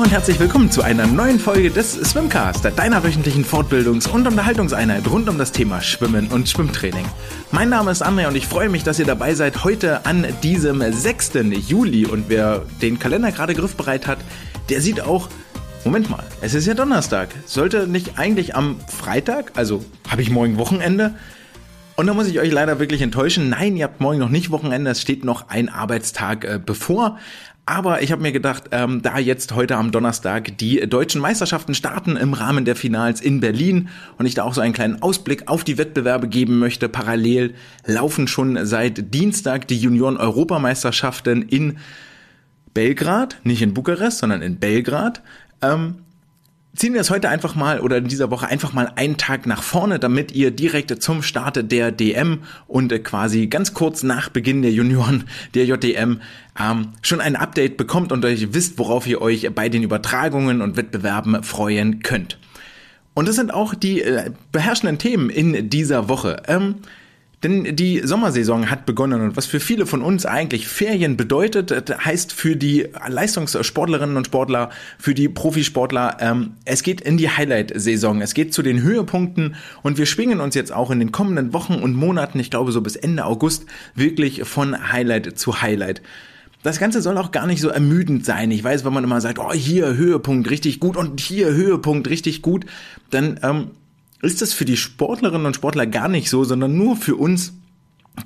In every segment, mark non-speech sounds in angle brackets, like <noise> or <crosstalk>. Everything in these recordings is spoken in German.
und herzlich willkommen zu einer neuen Folge des Swimcast, deiner wöchentlichen Fortbildungs- und Unterhaltungseinheit rund um das Thema Schwimmen und Schwimmtraining. Mein Name ist André und ich freue mich, dass ihr dabei seid heute an diesem 6. Juli und wer den Kalender gerade griffbereit hat, der sieht auch Moment mal, es ist ja Donnerstag. Sollte nicht eigentlich am Freitag, also habe ich morgen Wochenende? Und da muss ich euch leider wirklich enttäuschen. Nein, ihr habt morgen noch nicht Wochenende, es steht noch ein Arbeitstag äh, bevor. Aber ich habe mir gedacht, ähm, da jetzt heute am Donnerstag die deutschen Meisterschaften starten im Rahmen der Finals in Berlin und ich da auch so einen kleinen Ausblick auf die Wettbewerbe geben möchte, parallel laufen schon seit Dienstag die Junioren-Europameisterschaften in Belgrad, nicht in Bukarest, sondern in Belgrad. Ähm, ziehen wir es heute einfach mal oder in dieser Woche einfach mal einen Tag nach vorne, damit ihr direkt zum Start der DM und quasi ganz kurz nach Beginn der Junioren der JDM ähm, schon ein Update bekommt und euch wisst, worauf ihr euch bei den Übertragungen und Wettbewerben freuen könnt. Und das sind auch die äh, beherrschenden Themen in dieser Woche. Ähm, denn die Sommersaison hat begonnen und was für viele von uns eigentlich Ferien bedeutet, heißt für die Leistungssportlerinnen und Sportler, für die Profisportler, ähm, es geht in die Highlight-Saison, es geht zu den Höhepunkten und wir schwingen uns jetzt auch in den kommenden Wochen und Monaten, ich glaube so bis Ende August, wirklich von Highlight zu Highlight. Das Ganze soll auch gar nicht so ermüdend sein. Ich weiß, wenn man immer sagt, oh, hier Höhepunkt richtig gut und hier Höhepunkt richtig gut, dann ähm, ist das für die Sportlerinnen und Sportler gar nicht so, sondern nur für uns,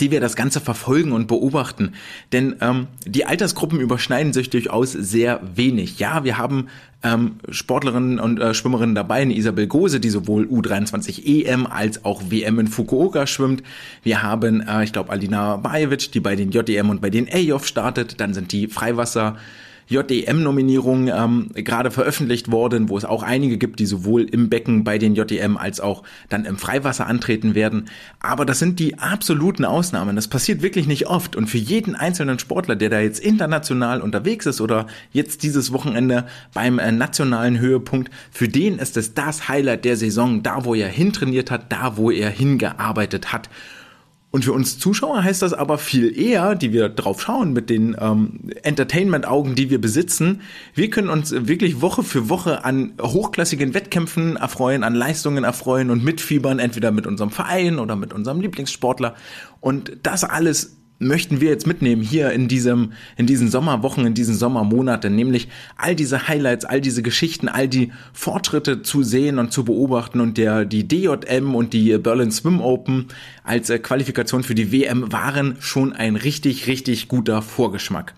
die wir das Ganze verfolgen und beobachten. Denn ähm, die Altersgruppen überschneiden sich durchaus sehr wenig. Ja, wir haben ähm, Sportlerinnen und äh, Schwimmerinnen dabei, eine Isabel Gose, die sowohl U23 EM als auch WM in Fukuoka schwimmt. Wir haben, äh, ich glaube, Alina Bajevic, die bei den JDM und bei den AJOF startet. Dann sind die Freiwasser JDM-Nominierungen ähm, gerade veröffentlicht worden, wo es auch einige gibt, die sowohl im Becken bei den JDM als auch dann im Freiwasser antreten werden. Aber das sind die absoluten Ausnahmen. Das passiert wirklich nicht oft. Und für jeden einzelnen Sportler, der da jetzt international unterwegs ist oder jetzt dieses Wochenende beim äh, nationalen Höhepunkt, für den ist es das Highlight der Saison, da wo er hintrainiert hat, da wo er hingearbeitet hat. Und für uns Zuschauer heißt das aber viel eher, die wir drauf schauen mit den ähm, Entertainment-Augen, die wir besitzen. Wir können uns wirklich Woche für Woche an hochklassigen Wettkämpfen erfreuen, an Leistungen erfreuen und mitfiebern, entweder mit unserem Verein oder mit unserem Lieblingssportler. Und das alles möchten wir jetzt mitnehmen hier in diesem, in diesen Sommerwochen, in diesen Sommermonaten, nämlich all diese Highlights, all diese Geschichten, all die Fortschritte zu sehen und zu beobachten und der, die DJM und die Berlin Swim Open als äh, Qualifikation für die WM waren schon ein richtig, richtig guter Vorgeschmack.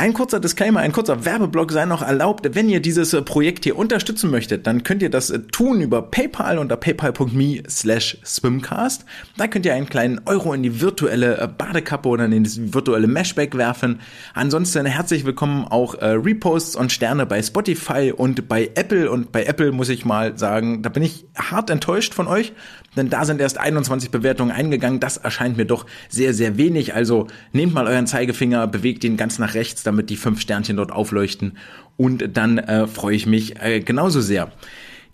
Ein kurzer Disclaimer, ein kurzer Werbeblock sei noch erlaubt. Wenn ihr dieses äh, Projekt hier unterstützen möchtet, dann könnt ihr das äh, tun über PayPal unter paypal.me slash swimcast. Da könnt ihr einen kleinen Euro in die virtuelle äh, Badekappe oder in das virtuelle Meshback werfen. Ansonsten herzlich willkommen auch Reposts und Sterne bei Spotify und bei Apple. Und bei Apple muss ich mal sagen, da bin ich hart enttäuscht von euch denn da sind erst 21 Bewertungen eingegangen. Das erscheint mir doch sehr, sehr wenig. Also nehmt mal euren Zeigefinger, bewegt ihn ganz nach rechts, damit die fünf Sternchen dort aufleuchten und dann äh, freue ich mich äh, genauso sehr.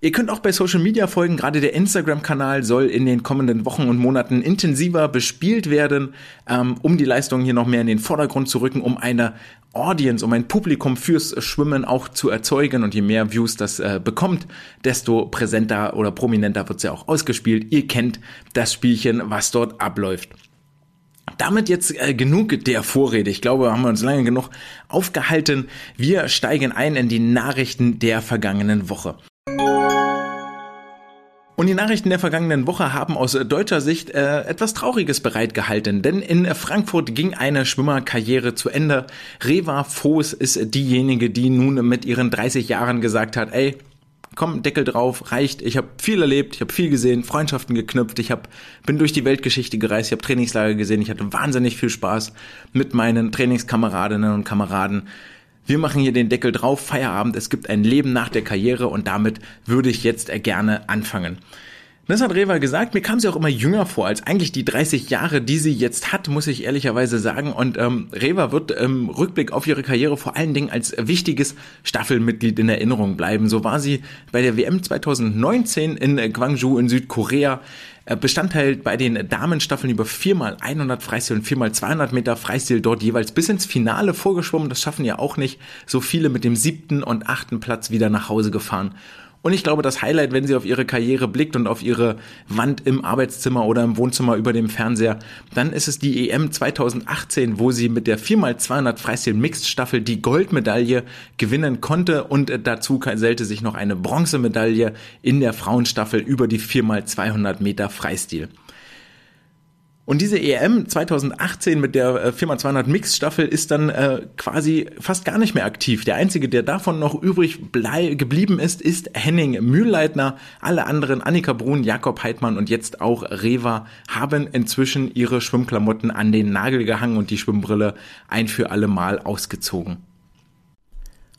Ihr könnt auch bei Social Media folgen. Gerade der Instagram-Kanal soll in den kommenden Wochen und Monaten intensiver bespielt werden, ähm, um die Leistungen hier noch mehr in den Vordergrund zu rücken, um eine Audience, um ein Publikum fürs Schwimmen auch zu erzeugen. Und je mehr Views das äh, bekommt, desto präsenter oder prominenter wird es ja auch ausgespielt. Ihr kennt das Spielchen, was dort abläuft. Damit jetzt äh, genug der Vorrede. Ich glaube, haben wir uns lange genug aufgehalten. Wir steigen ein in die Nachrichten der vergangenen Woche. Und die Nachrichten der vergangenen Woche haben aus deutscher Sicht äh, etwas Trauriges bereitgehalten, denn in Frankfurt ging eine Schwimmerkarriere zu Ende. Reva Voß ist diejenige, die nun mit ihren 30 Jahren gesagt hat, ey, komm, Deckel drauf, reicht. Ich habe viel erlebt, ich habe viel gesehen, Freundschaften geknüpft, ich hab, bin durch die Weltgeschichte gereist, ich habe Trainingslager gesehen, ich hatte wahnsinnig viel Spaß mit meinen Trainingskameradinnen und Kameraden wir machen hier den Deckel drauf, Feierabend, es gibt ein Leben nach der Karriere und damit würde ich jetzt gerne anfangen. Das hat Reva gesagt. Mir kam sie auch immer jünger vor als eigentlich die 30 Jahre, die sie jetzt hat, muss ich ehrlicherweise sagen. Und ähm, Reva wird im Rückblick auf ihre Karriere vor allen Dingen als wichtiges Staffelmitglied in Erinnerung bleiben. So war sie bei der WM 2019 in Gwangju in Südkorea äh, Bestandteil bei den Damenstaffeln über 4x100 Freistil und 4x200 Meter Freistil dort jeweils bis ins Finale vorgeschwommen. Das schaffen ja auch nicht so viele mit dem siebten und achten Platz wieder nach Hause gefahren. Und ich glaube, das Highlight, wenn sie auf ihre Karriere blickt und auf ihre Wand im Arbeitszimmer oder im Wohnzimmer über dem Fernseher, dann ist es die EM 2018, wo sie mit der 4x200 Freistil Mixed Staffel die Goldmedaille gewinnen konnte und dazu gesellte sich noch eine Bronzemedaille in der Frauenstaffel über die 4x200 Meter Freistil. Und diese EM 2018 mit der 4x200 äh, Mix Staffel ist dann äh, quasi fast gar nicht mehr aktiv. Der einzige, der davon noch übrig geblieben ist, ist Henning Mühlleitner. Alle anderen, Annika Brun, Jakob Heidmann und jetzt auch Reva, haben inzwischen ihre Schwimmklamotten an den Nagel gehangen und die Schwimmbrille ein für alle Mal ausgezogen.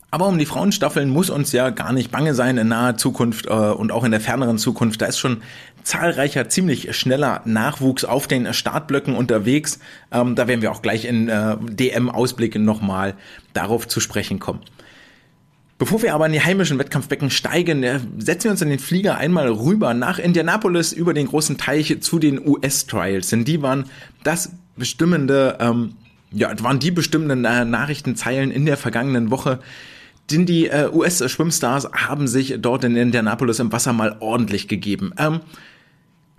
Aber um die Frauenstaffeln muss uns ja gar nicht bange sein in naher Zukunft äh, und auch in der ferneren Zukunft. Da ist schon zahlreicher, ziemlich schneller Nachwuchs auf den Startblöcken unterwegs. Ähm, da werden wir auch gleich in äh, DM-Ausblicken nochmal darauf zu sprechen kommen. Bevor wir aber in die heimischen Wettkampfbecken steigen, äh, setzen wir uns in den Flieger einmal rüber nach Indianapolis über den großen Teich zu den US-Trials. Denn die waren das bestimmende, ähm, ja, waren die bestimmenden äh, Nachrichtenzeilen in der vergangenen Woche. Denn die äh, US-Schwimmstars haben sich dort in Indianapolis im Wasser mal ordentlich gegeben. Ähm,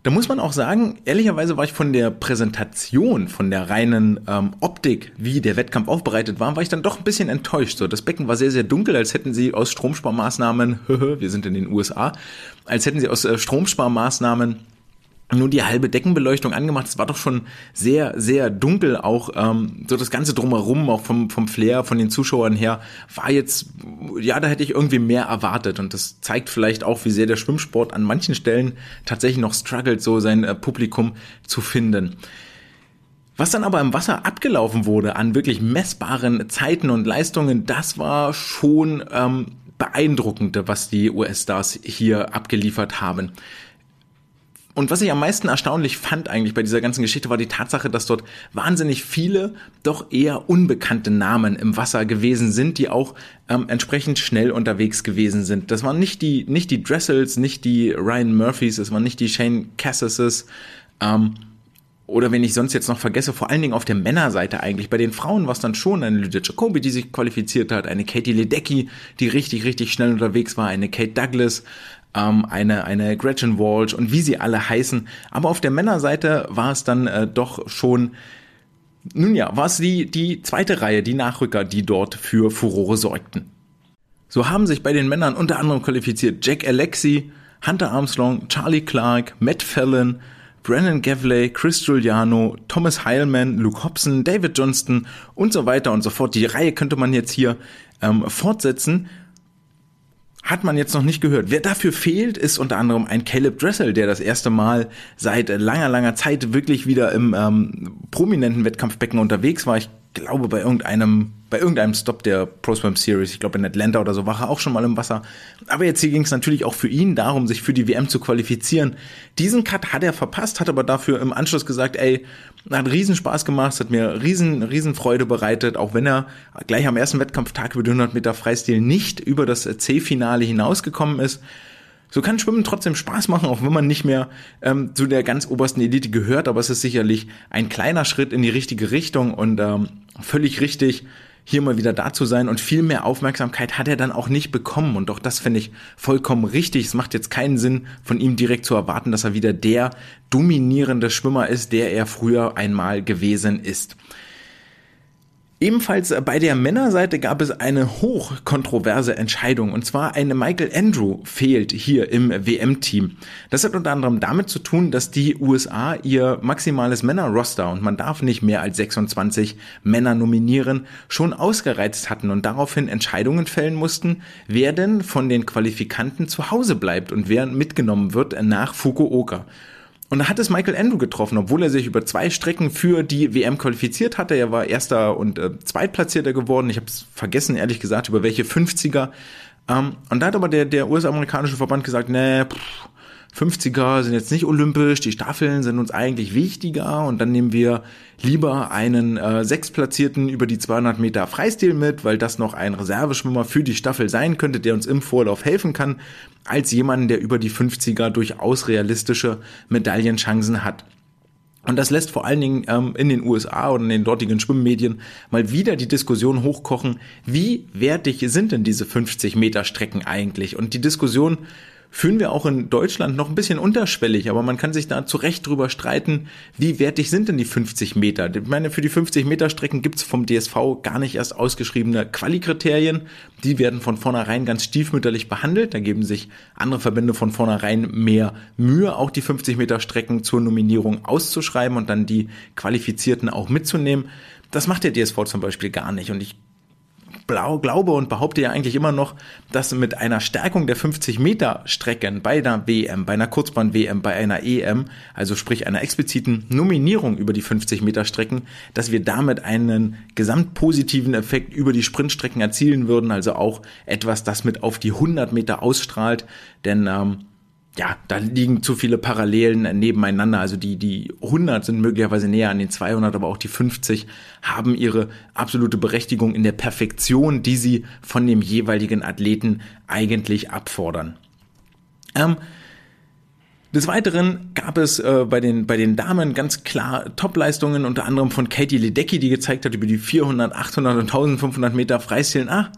da muss man auch sagen, ehrlicherweise war ich von der Präsentation, von der reinen ähm, Optik, wie der Wettkampf aufbereitet war, war ich dann doch ein bisschen enttäuscht. So, das Becken war sehr, sehr dunkel, als hätten sie aus Stromsparmaßnahmen, <laughs> wir sind in den USA, als hätten sie aus äh, Stromsparmaßnahmen nur die halbe Deckenbeleuchtung angemacht. Es war doch schon sehr, sehr dunkel. Auch ähm, so das Ganze drumherum, auch vom, vom Flair, von den Zuschauern her, war jetzt, ja, da hätte ich irgendwie mehr erwartet. Und das zeigt vielleicht auch, wie sehr der Schwimmsport an manchen Stellen tatsächlich noch struggelt, so sein äh, Publikum zu finden. Was dann aber im Wasser abgelaufen wurde an wirklich messbaren Zeiten und Leistungen, das war schon ähm, beeindruckend, was die US-Stars hier abgeliefert haben. Und was ich am meisten erstaunlich fand eigentlich bei dieser ganzen Geschichte war die Tatsache, dass dort wahnsinnig viele, doch eher unbekannte Namen im Wasser gewesen sind, die auch ähm, entsprechend schnell unterwegs gewesen sind. Das waren nicht die, nicht die Dressels, nicht die Ryan Murphys, es waren nicht die Shane Cassases, ähm, oder wenn ich sonst jetzt noch vergesse, vor allen Dingen auf der Männerseite eigentlich. Bei den Frauen war es dann schon eine Lydia Jacobi, die sich qualifiziert hat, eine Katie Ledecky, die richtig, richtig schnell unterwegs war, eine Kate Douglas, ähm, eine, eine Gretchen Walsh und wie sie alle heißen. Aber auf der Männerseite war es dann äh, doch schon nun ja, war es die, die zweite Reihe, die Nachrücker, die dort für Furore sorgten. So haben sich bei den Männern unter anderem qualifiziert Jack Alexi, Hunter Armstrong, Charlie Clark, Matt Fallon, Brennan Gavley, Chris Giuliano, Thomas Heilman, Luke Hobson, David Johnston und so weiter und so fort. Die Reihe könnte man jetzt hier ähm, fortsetzen hat man jetzt noch nicht gehört. Wer dafür fehlt, ist unter anderem ein Caleb Dressel, der das erste Mal seit langer, langer Zeit wirklich wieder im ähm, prominenten Wettkampfbecken unterwegs war. Ich glaube bei irgendeinem bei irgendeinem Stop der Pro Swim Series, ich glaube in Atlanta oder so, war er auch schon mal im Wasser. Aber jetzt hier ging es natürlich auch für ihn darum, sich für die WM zu qualifizieren. Diesen Cut hat er verpasst, hat aber dafür im Anschluss gesagt, ey, hat riesen Spaß gemacht, hat mir riesen, riesen Freude bereitet, auch wenn er gleich am ersten Wettkampftag über die 100 Meter Freistil nicht über das C-Finale hinausgekommen ist. So kann Schwimmen trotzdem Spaß machen, auch wenn man nicht mehr ähm, zu der ganz obersten Elite gehört, aber es ist sicherlich ein kleiner Schritt in die richtige Richtung und ähm, völlig richtig, hier mal wieder da zu sein und viel mehr Aufmerksamkeit hat er dann auch nicht bekommen und auch das finde ich vollkommen richtig. Es macht jetzt keinen Sinn, von ihm direkt zu erwarten, dass er wieder der dominierende Schwimmer ist, der er früher einmal gewesen ist. Ebenfalls bei der Männerseite gab es eine hochkontroverse Entscheidung und zwar eine Michael Andrew fehlt hier im WM-Team. Das hat unter anderem damit zu tun, dass die USA ihr maximales Männerroster und man darf nicht mehr als 26 Männer nominieren, schon ausgereizt hatten und daraufhin Entscheidungen fällen mussten, wer denn von den Qualifikanten zu Hause bleibt und wer mitgenommen wird nach Fukuoka. Und da hat es Michael Andrew getroffen, obwohl er sich über zwei Strecken für die WM qualifiziert hatte. Er war erster und äh, zweitplatzierter geworden. Ich habe es vergessen, ehrlich gesagt, über welche 50er. Ähm, und da hat aber der, der US-amerikanische Verband gesagt, nee, pff, 50er sind jetzt nicht olympisch, die Staffeln sind uns eigentlich wichtiger und dann nehmen wir lieber einen äh, Sechsplatzierten über die 200 Meter Freistil mit, weil das noch ein Reserveschwimmer für die Staffel sein könnte, der uns im Vorlauf helfen kann, als jemanden, der über die 50er durchaus realistische Medaillenchancen hat. Und das lässt vor allen Dingen ähm, in den USA oder in den dortigen Schwimmmedien mal wieder die Diskussion hochkochen, wie wertig sind denn diese 50 Meter Strecken eigentlich? Und die Diskussion führen wir auch in Deutschland noch ein bisschen unterschwellig, aber man kann sich da zu Recht drüber streiten, wie wertig sind denn die 50 Meter? Ich meine, für die 50 Meter Strecken gibt's vom DSV gar nicht erst ausgeschriebene Qualikriterien. Die werden von vornherein ganz stiefmütterlich behandelt. Da geben sich andere Verbände von vornherein mehr Mühe, auch die 50 Meter Strecken zur Nominierung auszuschreiben und dann die Qualifizierten auch mitzunehmen. Das macht der DSV zum Beispiel gar nicht. Und ich glaube und behaupte ja eigentlich immer noch, dass mit einer Stärkung der 50 Meter Strecken bei einer WM, bei einer Kurzbahn-WM, bei einer EM, also sprich einer expliziten Nominierung über die 50 Meter Strecken, dass wir damit einen gesamtpositiven Effekt über die Sprintstrecken erzielen würden, also auch etwas, das mit auf die 100 Meter ausstrahlt, denn ähm, ja, da liegen zu viele Parallelen nebeneinander. Also die, die 100 sind möglicherweise näher an den 200, aber auch die 50 haben ihre absolute Berechtigung in der Perfektion, die sie von dem jeweiligen Athleten eigentlich abfordern. Ähm, des Weiteren gab es äh, bei, den, bei den Damen ganz klar Topleistungen, unter anderem von Katie Ledecky, die gezeigt hat über die 400, 800 und 1500 Meter Freistilen. Ah,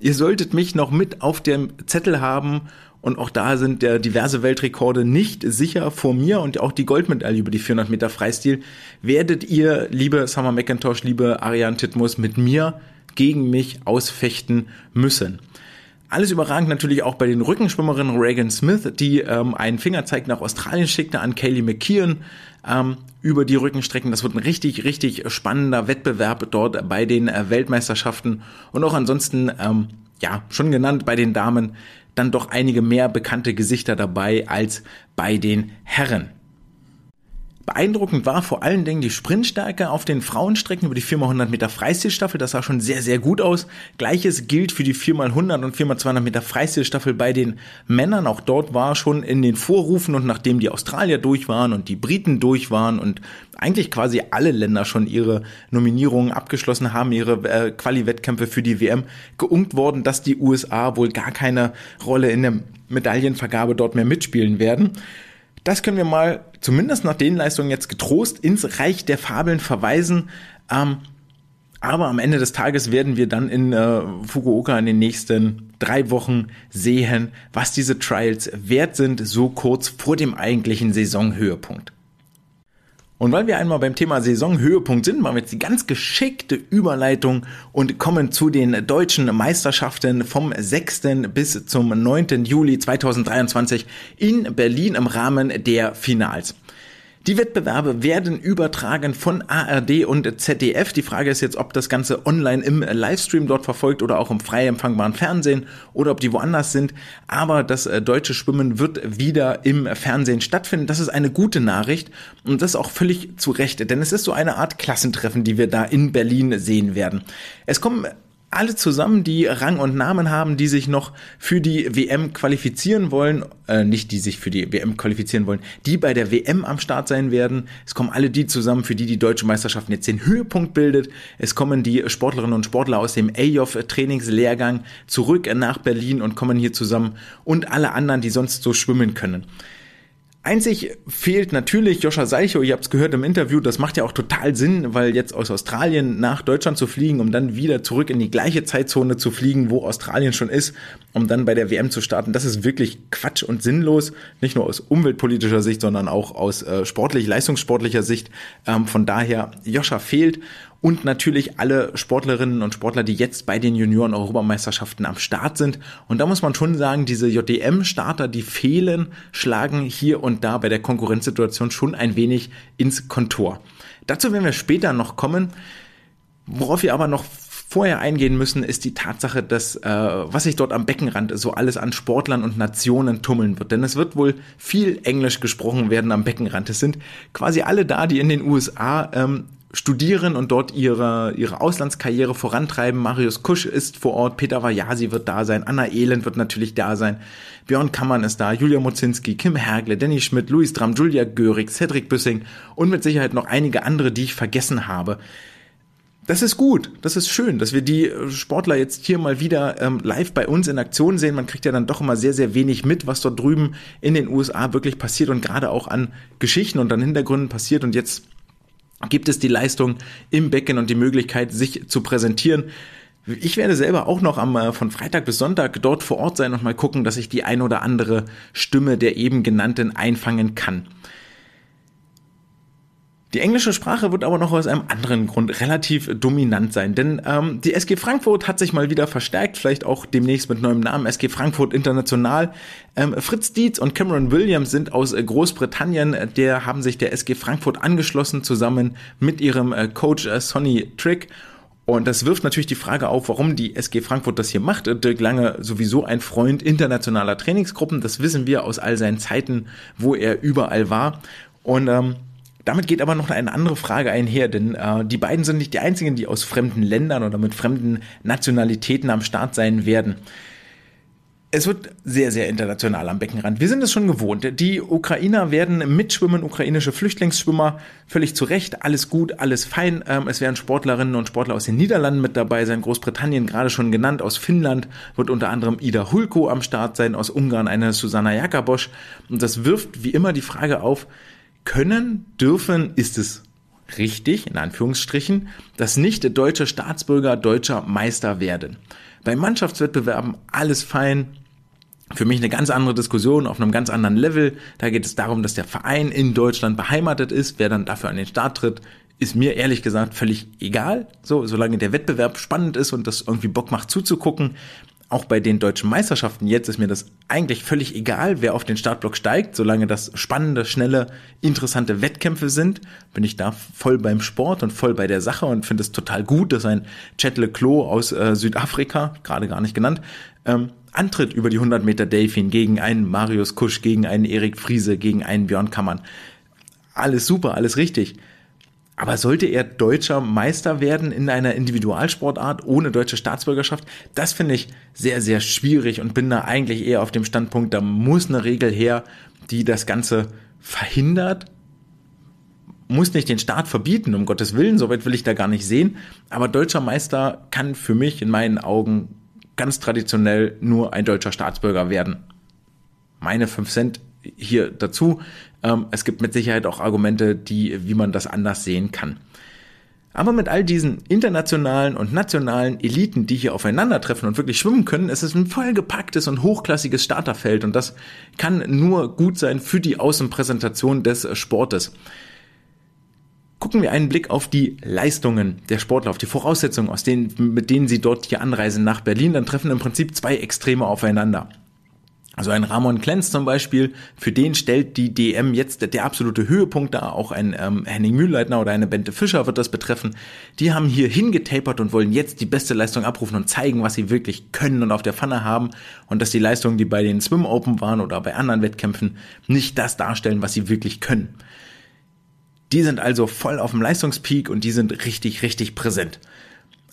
ihr solltet mich noch mit auf dem Zettel haben und auch da sind der diverse Weltrekorde nicht sicher vor mir und auch die Goldmedaille über die 400 Meter Freistil werdet ihr, liebe Summer McIntosh, liebe Ariane Titmus, mit mir gegen mich ausfechten müssen. Alles überragend natürlich auch bei den Rückenschwimmerinnen Reagan Smith, die ähm, einen Fingerzeig nach Australien schickte an Kaylee McKeon ähm, über die Rückenstrecken. Das wird ein richtig, richtig spannender Wettbewerb dort bei den äh, Weltmeisterschaften und auch ansonsten, ähm, ja, schon genannt bei den Damen dann doch einige mehr bekannte Gesichter dabei als bei den Herren. Beeindruckend war vor allen Dingen die Sprintstärke auf den Frauenstrecken über die 4x100 Meter Freistilstaffel. Das sah schon sehr, sehr gut aus. Gleiches gilt für die 4x100 und 4x200 Meter Freistilstaffel bei den Männern. Auch dort war schon in den Vorrufen und nachdem die Australier durch waren und die Briten durch waren und eigentlich quasi alle Länder schon ihre Nominierungen abgeschlossen haben, ihre äh, Quali-Wettkämpfe für die WM, geungt worden, dass die USA wohl gar keine Rolle in der Medaillenvergabe dort mehr mitspielen werden. Das können wir mal zumindest nach den Leistungen jetzt getrost ins Reich der Fabeln verweisen. Ähm, aber am Ende des Tages werden wir dann in äh, Fukuoka in den nächsten drei Wochen sehen, was diese Trials wert sind, so kurz vor dem eigentlichen Saisonhöhepunkt. Und weil wir einmal beim Thema Saisonhöhepunkt sind, machen wir jetzt die ganz geschickte Überleitung und kommen zu den deutschen Meisterschaften vom 6. bis zum 9. Juli 2023 in Berlin im Rahmen der Finals. Die Wettbewerbe werden übertragen von ARD und ZDF. Die Frage ist jetzt, ob das Ganze online im Livestream dort verfolgt oder auch im frei empfangbaren Fernsehen oder ob die woanders sind. Aber das äh, deutsche Schwimmen wird wieder im Fernsehen stattfinden. Das ist eine gute Nachricht und das ist auch völlig zu Recht, denn es ist so eine Art Klassentreffen, die wir da in Berlin sehen werden. Es kommen alle zusammen, die Rang und Namen haben, die sich noch für die WM qualifizieren wollen, äh, nicht die sich für die WM qualifizieren wollen, die bei der WM am Start sein werden. Es kommen alle die zusammen, für die die deutsche Meisterschaft jetzt den Höhepunkt bildet. Es kommen die Sportlerinnen und Sportler aus dem AYOF Trainingslehrgang zurück nach Berlin und kommen hier zusammen und alle anderen, die sonst so schwimmen können. Einzig fehlt natürlich Joscha Seicho, ihr habt es gehört im Interview, das macht ja auch total Sinn, weil jetzt aus Australien nach Deutschland zu fliegen, um dann wieder zurück in die gleiche Zeitzone zu fliegen, wo Australien schon ist, um dann bei der WM zu starten, das ist wirklich Quatsch und sinnlos, nicht nur aus umweltpolitischer Sicht, sondern auch aus äh, sportlich, leistungssportlicher Sicht. Ähm, von daher, Joscha fehlt und natürlich alle Sportlerinnen und Sportler, die jetzt bei den Junioren-Europameisterschaften am Start sind. Und da muss man schon sagen, diese JDM-Starter, die fehlen, schlagen hier und da bei der Konkurrenzsituation schon ein wenig ins Kontor. Dazu werden wir später noch kommen. Worauf wir aber noch vorher eingehen müssen, ist die Tatsache, dass äh, was sich dort am Beckenrand so alles an Sportlern und Nationen tummeln wird. Denn es wird wohl viel Englisch gesprochen werden am Beckenrand. Es sind quasi alle da, die in den USA ähm, studieren und dort ihre, ihre Auslandskarriere vorantreiben. Marius Kusch ist vor Ort, Peter Vajasi wird da sein, Anna Elend wird natürlich da sein, Björn Kammern ist da, Julia Mozinski, Kim Hergle, Danny Schmidt, Luis Dram, Julia Görig, Cedric Büssing und mit Sicherheit noch einige andere, die ich vergessen habe. Das ist gut, das ist schön, dass wir die Sportler jetzt hier mal wieder ähm, live bei uns in Aktion sehen. Man kriegt ja dann doch immer sehr, sehr wenig mit, was dort drüben in den USA wirklich passiert und gerade auch an Geschichten und an Hintergründen passiert. Und jetzt gibt es die Leistung im Becken und die Möglichkeit, sich zu präsentieren. Ich werde selber auch noch am, äh, von Freitag bis Sonntag dort vor Ort sein und mal gucken, dass ich die ein oder andere Stimme der eben genannten einfangen kann. Die englische Sprache wird aber noch aus einem anderen Grund relativ dominant sein, denn ähm, die SG Frankfurt hat sich mal wieder verstärkt, vielleicht auch demnächst mit neuem Namen SG Frankfurt International. Ähm, Fritz Dietz und Cameron Williams sind aus äh, Großbritannien, der haben sich der SG Frankfurt angeschlossen, zusammen mit ihrem äh, Coach äh, Sonny Trick. Und das wirft natürlich die Frage auf, warum die SG Frankfurt das hier macht. Dirk Lange sowieso ein Freund internationaler Trainingsgruppen, das wissen wir aus all seinen Zeiten, wo er überall war. Und ähm, damit geht aber noch eine andere Frage einher, denn äh, die beiden sind nicht die einzigen, die aus fremden Ländern oder mit fremden Nationalitäten am Start sein werden. Es wird sehr, sehr international am Beckenrand. Wir sind es schon gewohnt. Die Ukrainer werden mitschwimmen, ukrainische Flüchtlingsschwimmer, völlig zu Recht, alles gut, alles fein. Ähm, es werden Sportlerinnen und Sportler aus den Niederlanden mit dabei sein, Großbritannien gerade schon genannt, aus Finnland wird unter anderem Ida Hulko am Start sein, aus Ungarn eine Susanna Jakabosch. Und das wirft wie immer die Frage auf, können, dürfen, ist es richtig, in Anführungsstrichen, dass nicht deutsche Staatsbürger deutscher Meister werden. Bei Mannschaftswettbewerben alles fein. Für mich eine ganz andere Diskussion auf einem ganz anderen Level. Da geht es darum, dass der Verein in Deutschland beheimatet ist. Wer dann dafür an den Start tritt, ist mir ehrlich gesagt völlig egal. So, solange der Wettbewerb spannend ist und das irgendwie Bock macht zuzugucken, auch bei den deutschen Meisterschaften jetzt ist mir das eigentlich völlig egal, wer auf den Startblock steigt, solange das spannende, schnelle, interessante Wettkämpfe sind, bin ich da voll beim Sport und voll bei der Sache und finde es total gut, dass ein Chet Leclos aus äh, Südafrika, gerade gar nicht genannt, ähm, antritt über die 100 Meter Delfin gegen einen Marius Kusch, gegen einen Erik Friese, gegen einen Björn Kammern. Alles super, alles richtig. Aber sollte er deutscher Meister werden in einer Individualsportart ohne deutsche Staatsbürgerschaft? Das finde ich sehr, sehr schwierig und bin da eigentlich eher auf dem Standpunkt, da muss eine Regel her, die das Ganze verhindert. Muss nicht den Staat verbieten, um Gottes Willen, soweit will ich da gar nicht sehen. Aber deutscher Meister kann für mich in meinen Augen ganz traditionell nur ein deutscher Staatsbürger werden. Meine 5 Cent hier dazu. Ähm, es gibt mit Sicherheit auch Argumente, die, wie man das anders sehen kann. Aber mit all diesen internationalen und nationalen Eliten, die hier aufeinandertreffen und wirklich schwimmen können, ist es ein vollgepacktes und hochklassiges Starterfeld und das kann nur gut sein für die Außenpräsentation des Sportes. Gucken wir einen Blick auf die Leistungen der Sportler, auf die Voraussetzungen, aus denen, mit denen sie dort hier anreisen nach Berlin, dann treffen im Prinzip zwei Extreme aufeinander. Also ein Ramon Klenz zum Beispiel, für den stellt die DM jetzt der absolute Höhepunkt dar. Auch ein ähm, Henning Mühlleitner oder eine Bente Fischer wird das betreffen. Die haben hier hingetapert und wollen jetzt die beste Leistung abrufen und zeigen, was sie wirklich können und auf der Pfanne haben. Und dass die Leistungen, die bei den Swim Open waren oder bei anderen Wettkämpfen, nicht das darstellen, was sie wirklich können. Die sind also voll auf dem Leistungspeak und die sind richtig, richtig präsent.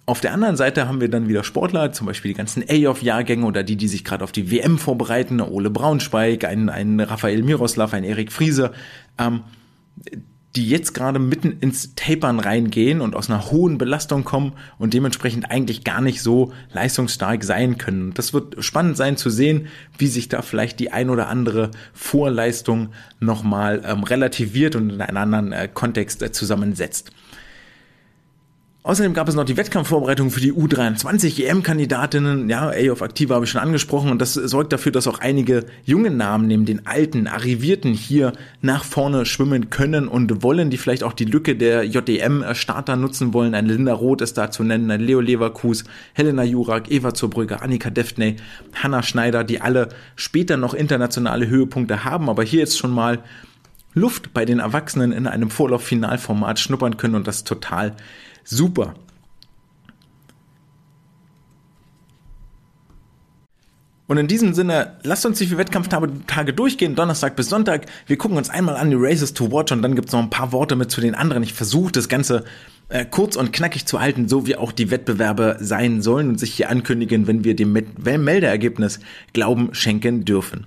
Auf der anderen Seite haben wir dann wieder Sportler, zum Beispiel die ganzen A-Off-Jahrgänge oder die, die sich gerade auf die WM vorbereiten, Ole Braunschweig, ein, ein Raphael Miroslav, ein Erik Friese, ähm, die jetzt gerade mitten ins Tapern reingehen und aus einer hohen Belastung kommen und dementsprechend eigentlich gar nicht so leistungsstark sein können. Das wird spannend sein zu sehen, wie sich da vielleicht die ein oder andere Vorleistung nochmal ähm, relativiert und in einen anderen äh, Kontext äh, zusammensetzt. Außerdem gab es noch die Wettkampfvorbereitung für die U23 EM-Kandidatinnen. Ja, A of Activa habe ich schon angesprochen und das sorgt dafür, dass auch einige junge Namen neben den alten Arrivierten hier nach vorne schwimmen können und wollen, die vielleicht auch die Lücke der JDM-Starter nutzen wollen. Ein Linda Roth ist da zu nennen, ein Leo Leverkus, Helena Jurak, Eva Zurbrügge, Annika Deftney, Hanna Schneider, die alle später noch internationale Höhepunkte haben, aber hier jetzt schon mal Luft bei den Erwachsenen in einem Vorlauf-Finalformat schnuppern können und das total Super. Und in diesem Sinne, lasst uns die vier Wettkampftage durchgehen, Donnerstag bis Sonntag. Wir gucken uns einmal an die Races to Watch und dann gibt's noch ein paar Worte mit zu den anderen. Ich versuche das Ganze äh, kurz und knackig zu halten, so wie auch die Wettbewerbe sein sollen und sich hier ankündigen, wenn wir dem Meldeergebnis Glauben schenken dürfen.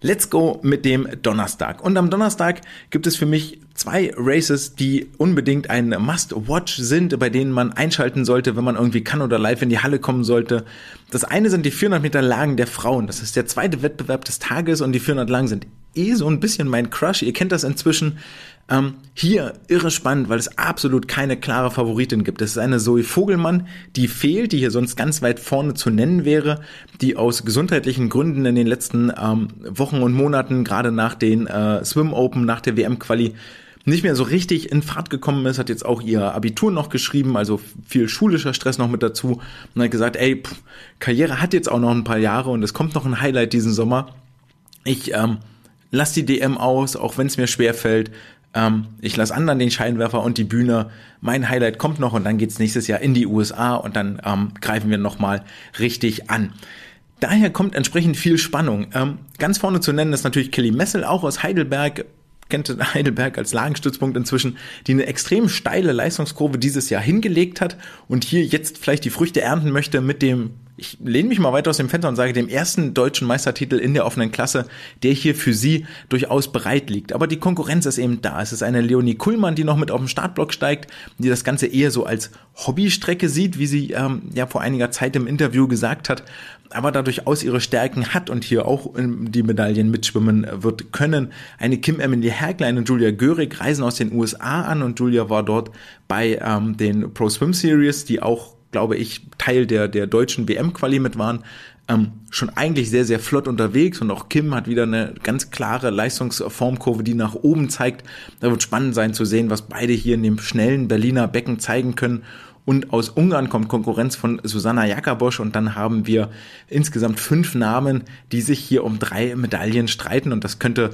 Let's go mit dem Donnerstag. Und am Donnerstag gibt es für mich zwei Races, die unbedingt ein Must-Watch sind, bei denen man einschalten sollte, wenn man irgendwie kann oder live in die Halle kommen sollte. Das eine sind die 400 Meter Lagen der Frauen. Das ist der zweite Wettbewerb des Tages und die 400 Lagen sind eh so ein bisschen mein Crush. Ihr kennt das inzwischen. Ähm, hier irre spannend, weil es absolut keine klare Favoritin gibt. Es ist eine Zoe Vogelmann, die fehlt, die hier sonst ganz weit vorne zu nennen wäre, die aus gesundheitlichen Gründen in den letzten ähm, Wochen und Monaten, gerade nach den äh, Swim Open, nach der WM-Quali, nicht mehr so richtig in Fahrt gekommen ist, hat jetzt auch ihr Abitur noch geschrieben, also viel schulischer Stress noch mit dazu und hat gesagt, ey, pff, Karriere hat jetzt auch noch ein paar Jahre und es kommt noch ein Highlight diesen Sommer. Ich ähm, lass die DM aus, auch wenn es mir schwer fällt. Ähm, ich lasse anderen den Scheinwerfer und die Bühne. Mein Highlight kommt noch und dann geht's nächstes Jahr in die USA und dann ähm, greifen wir nochmal richtig an. Daher kommt entsprechend viel Spannung. Ähm, ganz vorne zu nennen ist natürlich Kelly Messel, auch aus Heidelberg, kennt <laughs> Heidelberg als Lagenstützpunkt inzwischen, die eine extrem steile Leistungskurve dieses Jahr hingelegt hat und hier jetzt vielleicht die Früchte ernten möchte mit dem ich lehne mich mal weiter aus dem Fenster und sage, dem ersten deutschen Meistertitel in der offenen Klasse, der hier für sie durchaus bereit liegt. Aber die Konkurrenz ist eben da. Es ist eine Leonie Kuhlmann, die noch mit auf den Startblock steigt, die das Ganze eher so als Hobbystrecke sieht, wie sie ähm, ja vor einiger Zeit im Interview gesagt hat, aber da durchaus ihre Stärken hat und hier auch die Medaillen mitschwimmen wird können. Eine Kim Emily Herglein und Julia Görig reisen aus den USA an und Julia war dort bei ähm, den Pro Swim Series, die auch glaube ich, Teil der, der deutschen WM-Quali mit waren, ähm, schon eigentlich sehr, sehr flott unterwegs und auch Kim hat wieder eine ganz klare Leistungsformkurve, die nach oben zeigt. Da wird spannend sein zu sehen, was beide hier in dem schnellen Berliner Becken zeigen können. Und aus Ungarn kommt Konkurrenz von Susanna Jakabosch und dann haben wir insgesamt fünf Namen, die sich hier um drei Medaillen streiten und das könnte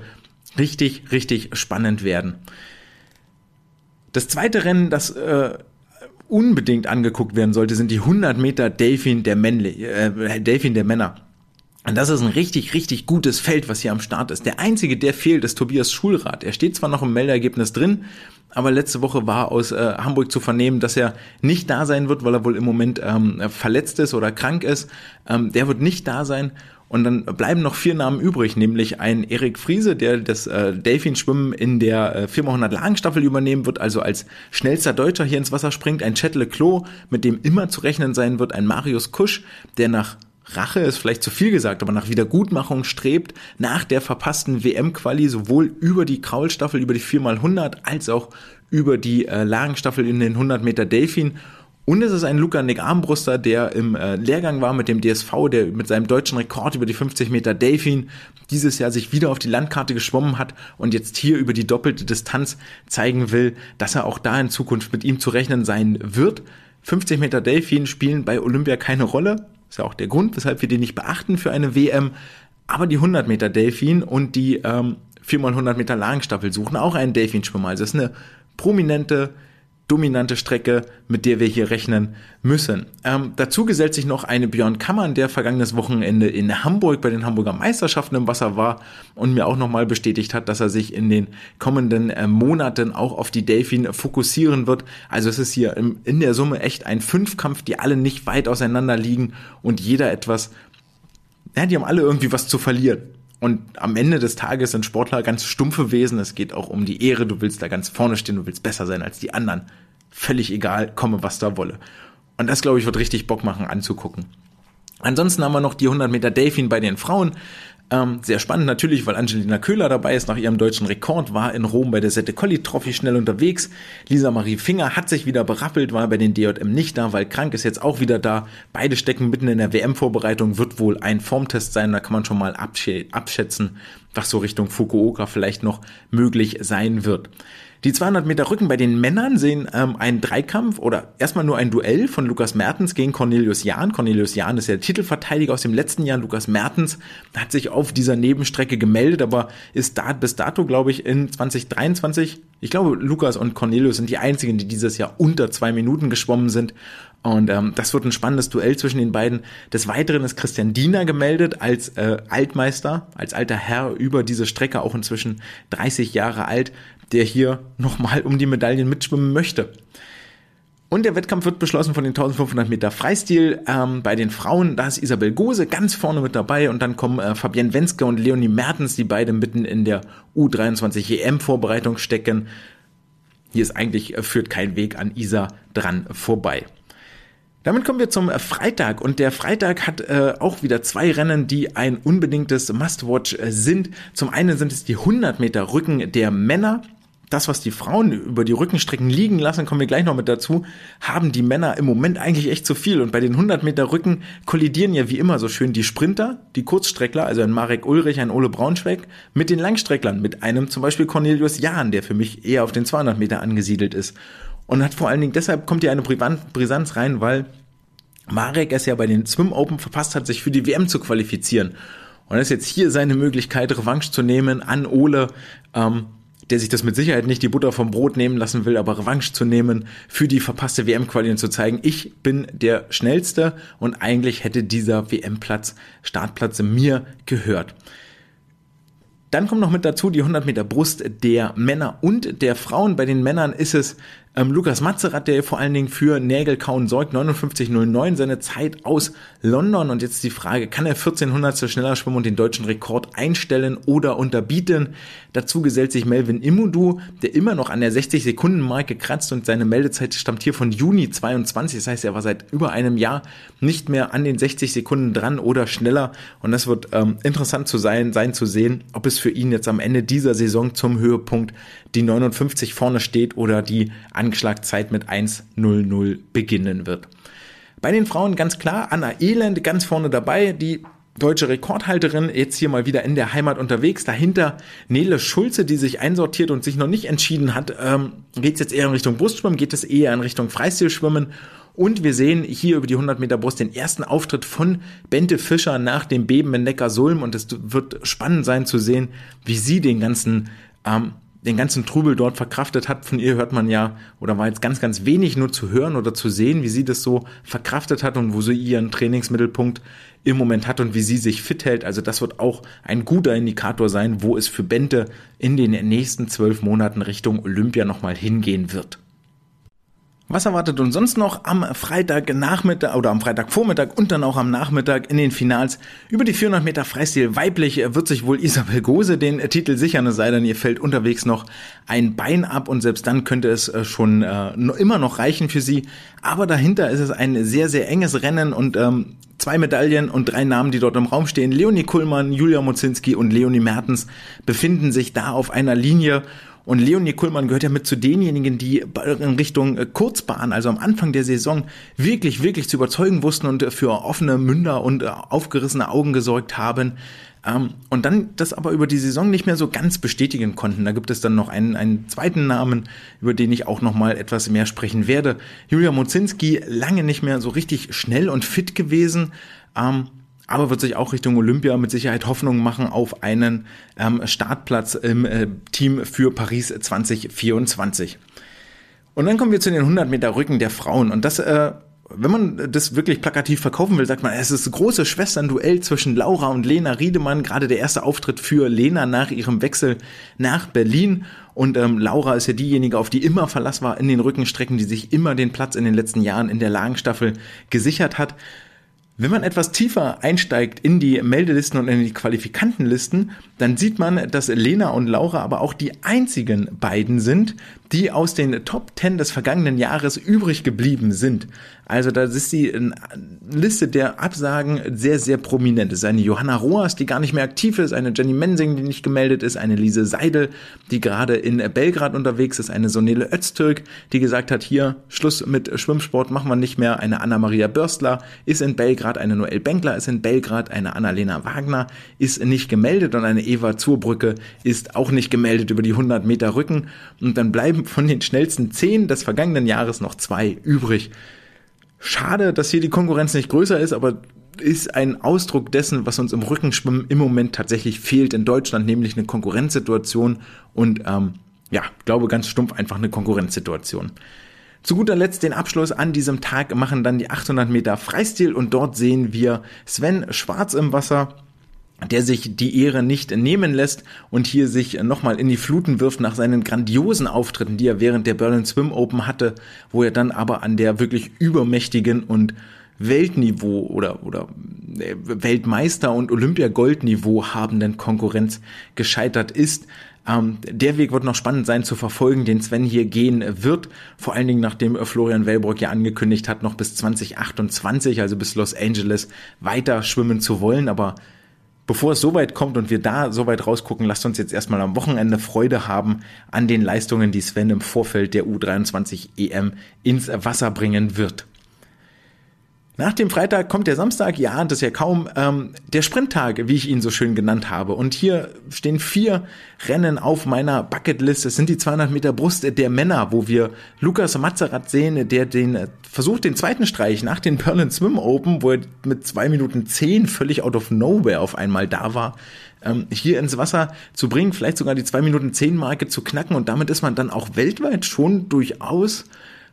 richtig, richtig spannend werden. Das zweite Rennen, das äh, unbedingt angeguckt werden sollte, sind die 100 Meter Delfin der, Männle äh, Delfin der Männer. Und das ist ein richtig, richtig gutes Feld, was hier am Start ist. Der einzige, der fehlt, ist Tobias Schulrath. Er steht zwar noch im Meldergebnis drin, aber letzte Woche war aus äh, Hamburg zu vernehmen, dass er nicht da sein wird, weil er wohl im Moment ähm, verletzt ist oder krank ist. Ähm, der wird nicht da sein. Und dann bleiben noch vier Namen übrig, nämlich ein Erik Friese, der das äh, Delfinschwimmen in der äh, 4x100 Lagenstaffel übernehmen wird, also als schnellster Deutscher hier ins Wasser springt, ein Chet Leclos, mit dem immer zu rechnen sein wird, ein Marius Kusch, der nach Rache ist vielleicht zu viel gesagt, aber nach Wiedergutmachung strebt, nach der verpassten WM-Quali sowohl über die Kraulstaffel, über die 4x100, als auch über die äh, Lagenstaffel in den 100 Meter Delfin und es ist ein Luca Nick Armbruster, der im äh, Lehrgang war mit dem DSV, der mit seinem deutschen Rekord über die 50 Meter Delfin dieses Jahr sich wieder auf die Landkarte geschwommen hat und jetzt hier über die doppelte Distanz zeigen will, dass er auch da in Zukunft mit ihm zu rechnen sein wird. 50 Meter Delfin spielen bei Olympia keine Rolle. Ist ja auch der Grund, weshalb wir die nicht beachten für eine WM. Aber die 100 Meter Delfin und die ähm, 4x100 Meter Langstaffel suchen auch einen Delfinschwimmer. Also es ist eine prominente dominante Strecke, mit der wir hier rechnen müssen. Ähm, dazu gesellt sich noch eine Björn Kammern, der vergangenes Wochenende in Hamburg bei den Hamburger Meisterschaften im Wasser war und mir auch nochmal bestätigt hat, dass er sich in den kommenden äh, Monaten auch auf die Delfin fokussieren wird. Also es ist hier im, in der Summe echt ein Fünfkampf, die alle nicht weit auseinander liegen und jeder etwas, ja, die haben alle irgendwie was zu verlieren. Und am Ende des Tages sind Sportler ganz stumpfe Wesen. Es geht auch um die Ehre. Du willst da ganz vorne stehen, du willst besser sein als die anderen. Völlig egal, komme was da wolle. Und das, glaube ich, wird richtig Bock machen anzugucken. Ansonsten haben wir noch die 100 Meter Delfin bei den Frauen. Ähm, sehr spannend natürlich, weil Angelina Köhler dabei ist, nach ihrem deutschen Rekord, war in Rom bei der Sette Colli Trophy schnell unterwegs. Lisa Marie Finger hat sich wieder berappelt, war bei den DJM nicht da, weil krank ist jetzt auch wieder da. Beide stecken mitten in der WM-Vorbereitung, wird wohl ein Formtest sein, da kann man schon mal abschätzen, was so Richtung Fukuoka vielleicht noch möglich sein wird. Die 200 Meter Rücken bei den Männern sehen ähm, einen Dreikampf oder erstmal nur ein Duell von Lukas Mertens gegen Cornelius Jahn. Cornelius Jahn ist ja der Titelverteidiger aus dem letzten Jahr. Lukas Mertens hat sich auf dieser Nebenstrecke gemeldet, aber ist da bis dato, glaube ich, in 2023, ich glaube, Lukas und Cornelius sind die einzigen, die dieses Jahr unter zwei Minuten geschwommen sind. Und ähm, das wird ein spannendes Duell zwischen den beiden. Des Weiteren ist Christian Diener gemeldet als äh, Altmeister, als alter Herr über diese Strecke, auch inzwischen 30 Jahre alt, der hier nochmal um die Medaillen mitschwimmen möchte. Und der Wettkampf wird beschlossen von den 1500 Meter Freistil. Ähm, bei den Frauen, da ist Isabel Gose ganz vorne mit dabei und dann kommen äh, Fabienne Wenske und Leonie Mertens, die beide mitten in der U23 EM-Vorbereitung stecken. Hier ist eigentlich, äh, führt kein Weg an Isa dran vorbei. Damit kommen wir zum Freitag und der Freitag hat äh, auch wieder zwei Rennen, die ein unbedingtes Must-Watch äh, sind. Zum einen sind es die 100 Meter Rücken der Männer das, was die Frauen über die Rückenstrecken liegen lassen, kommen wir gleich noch mit dazu, haben die Männer im Moment eigentlich echt zu viel. Und bei den 100 Meter Rücken kollidieren ja wie immer so schön die Sprinter, die Kurzstreckler, also ein Marek Ulrich, ein Ole Braunschweig, mit den Langstrecklern, mit einem zum Beispiel Cornelius Jahn, der für mich eher auf den 200 Meter angesiedelt ist. Und hat vor allen Dingen, deshalb kommt hier eine Brisanz rein, weil Marek es ja bei den Swim Open verpasst hat, sich für die WM zu qualifizieren. Und das ist jetzt hier seine Möglichkeit, Revanche zu nehmen an Ole. Ähm, der sich das mit Sicherheit nicht die Butter vom Brot nehmen lassen will, aber Revanche zu nehmen, für die verpasste WM-Quali zu zeigen, ich bin der Schnellste und eigentlich hätte dieser WM-Platz, Startplatz mir gehört. Dann kommt noch mit dazu die 100 Meter Brust der Männer und der Frauen. Bei den Männern ist es ähm, Lukas Matzerath, der vor allen Dingen für Nägelkauen sorgt, 59,09 seine Zeit aus London. Und jetzt die Frage, kann er 1400 schneller schwimmen und den deutschen Rekord einstellen oder unterbieten? Dazu gesellt sich Melvin Imudu, der immer noch an der 60-Sekunden-Marke kratzt und seine Meldezeit stammt hier von Juni 22. Das heißt, er war seit über einem Jahr nicht mehr an den 60 Sekunden dran oder schneller. Und das wird ähm, interessant zu sein, sein zu sehen, ob es für ihn jetzt am Ende dieser Saison zum Höhepunkt die 59 vorne steht oder die Anschlagzeit mit 1.00 beginnen wird. Bei den Frauen ganz klar Anna Elend ganz vorne dabei, die deutsche Rekordhalterin, jetzt hier mal wieder in der Heimat unterwegs. Dahinter Nele Schulze, die sich einsortiert und sich noch nicht entschieden hat. Ähm, geht es jetzt eher in Richtung Brustschwimmen, geht es eher in Richtung Freistilschwimmen? Und wir sehen hier über die 100 Meter Brust den ersten Auftritt von Bente Fischer nach dem Beben in Neckarsulm. Und es wird spannend sein zu sehen, wie sie den ganzen ähm, den ganzen Trubel dort verkraftet hat. Von ihr hört man ja, oder war jetzt ganz, ganz wenig nur zu hören oder zu sehen, wie sie das so verkraftet hat und wo sie ihren Trainingsmittelpunkt im Moment hat und wie sie sich fit hält. Also das wird auch ein guter Indikator sein, wo es für Bente in den nächsten zwölf Monaten Richtung Olympia nochmal hingehen wird. Was erwartet uns sonst noch am Freitagnachmittag oder am Freitagvormittag und dann auch am Nachmittag in den Finals? Über die 400 Meter Freistil weiblich wird sich wohl Isabel Gose den Titel sichern, es sei denn, ihr fällt unterwegs noch ein Bein ab und selbst dann könnte es äh, schon äh, immer noch reichen für sie. Aber dahinter ist es ein sehr, sehr enges Rennen und ähm, zwei Medaillen und drei Namen, die dort im Raum stehen. Leonie Kuhlmann, Julia Mozinski und Leonie Mertens befinden sich da auf einer Linie und Leonie Kuhlmann gehört ja mit zu denjenigen, die in Richtung äh, Kurzbahn, also am Anfang der Saison, wirklich, wirklich zu überzeugen wussten und für offene Münder und äh, aufgerissene Augen gesorgt haben. Ähm, und dann das aber über die Saison nicht mehr so ganz bestätigen konnten. Da gibt es dann noch einen, einen zweiten Namen, über den ich auch noch mal etwas mehr sprechen werde. Julia Mozinski, lange nicht mehr so richtig schnell und fit gewesen. Ähm, aber wird sich auch Richtung Olympia mit Sicherheit Hoffnung machen auf einen ähm, Startplatz im äh, Team für Paris 2024. Und dann kommen wir zu den 100 Meter Rücken der Frauen und das äh, wenn man das wirklich plakativ verkaufen will, sagt man, es ist ein großes Schwestern-Duell zwischen Laura und Lena Riedemann. Gerade der erste Auftritt für Lena nach ihrem Wechsel nach Berlin. Und ähm, Laura ist ja diejenige, auf die immer Verlass war in den Rückenstrecken, die sich immer den Platz in den letzten Jahren in der Lagenstaffel gesichert hat. Wenn man etwas tiefer einsteigt in die Meldelisten und in die Qualifikantenlisten, dann sieht man, dass Lena und Laura aber auch die einzigen beiden sind, die aus den Top 10 des vergangenen Jahres übrig geblieben sind. Also da ist die Liste der Absagen sehr, sehr prominent. Es ist eine Johanna Roas, die gar nicht mehr aktiv ist, eine Jenny Mensing, die nicht gemeldet ist, eine Lise Seidel, die gerade in Belgrad unterwegs ist, eine Sonele Öztürk, die gesagt hat, hier, Schluss mit Schwimmsport, machen wir nicht mehr. Eine Anna-Maria Börstler ist in Belgrad, eine Noel Benkler ist in Belgrad, eine Annalena Wagner ist nicht gemeldet und eine Eva Zurbrücke ist auch nicht gemeldet über die 100 Meter Rücken. Und dann bleiben von den schnellsten 10 des vergangenen Jahres noch zwei übrig. Schade, dass hier die Konkurrenz nicht größer ist, aber ist ein Ausdruck dessen, was uns im Rückenschwimmen im Moment tatsächlich fehlt in Deutschland, nämlich eine Konkurrenzsituation und ähm, ja, glaube ganz stumpf einfach eine Konkurrenzsituation. Zu guter Letzt den Abschluss an diesem Tag machen dann die 800 Meter Freistil und dort sehen wir Sven Schwarz im Wasser der sich die Ehre nicht nehmen lässt und hier sich nochmal in die Fluten wirft nach seinen grandiosen Auftritten, die er während der Berlin Swim Open hatte, wo er dann aber an der wirklich übermächtigen und Weltniveau oder, oder äh, Weltmeister und Olympiagoldniveau habenden Konkurrenz gescheitert ist. Ähm, der Weg wird noch spannend sein zu verfolgen, den Sven hier gehen wird. Vor allen Dingen, nachdem Florian Wellbrock ja angekündigt hat, noch bis 2028, also bis Los Angeles, weiter schwimmen zu wollen. Aber bevor es so weit kommt und wir da so weit rausgucken, lasst uns jetzt erstmal am Wochenende Freude haben an den Leistungen, die Sven im Vorfeld der U23 EM ins Wasser bringen wird. Nach dem Freitag kommt der Samstag, ja, das ist ja kaum ähm, der Sprinttag, wie ich ihn so schön genannt habe. Und hier stehen vier Rennen auf meiner Bucketlist. Es sind die 200 Meter Brust der Männer, wo wir Lukas Mazerat sehen, der den äh, versucht, den zweiten Streich nach den Berlin Swim Open, wo er mit zwei Minuten zehn völlig out of nowhere auf einmal da war, ähm, hier ins Wasser zu bringen, vielleicht sogar die zwei Minuten zehn Marke zu knacken. Und damit ist man dann auch weltweit schon durchaus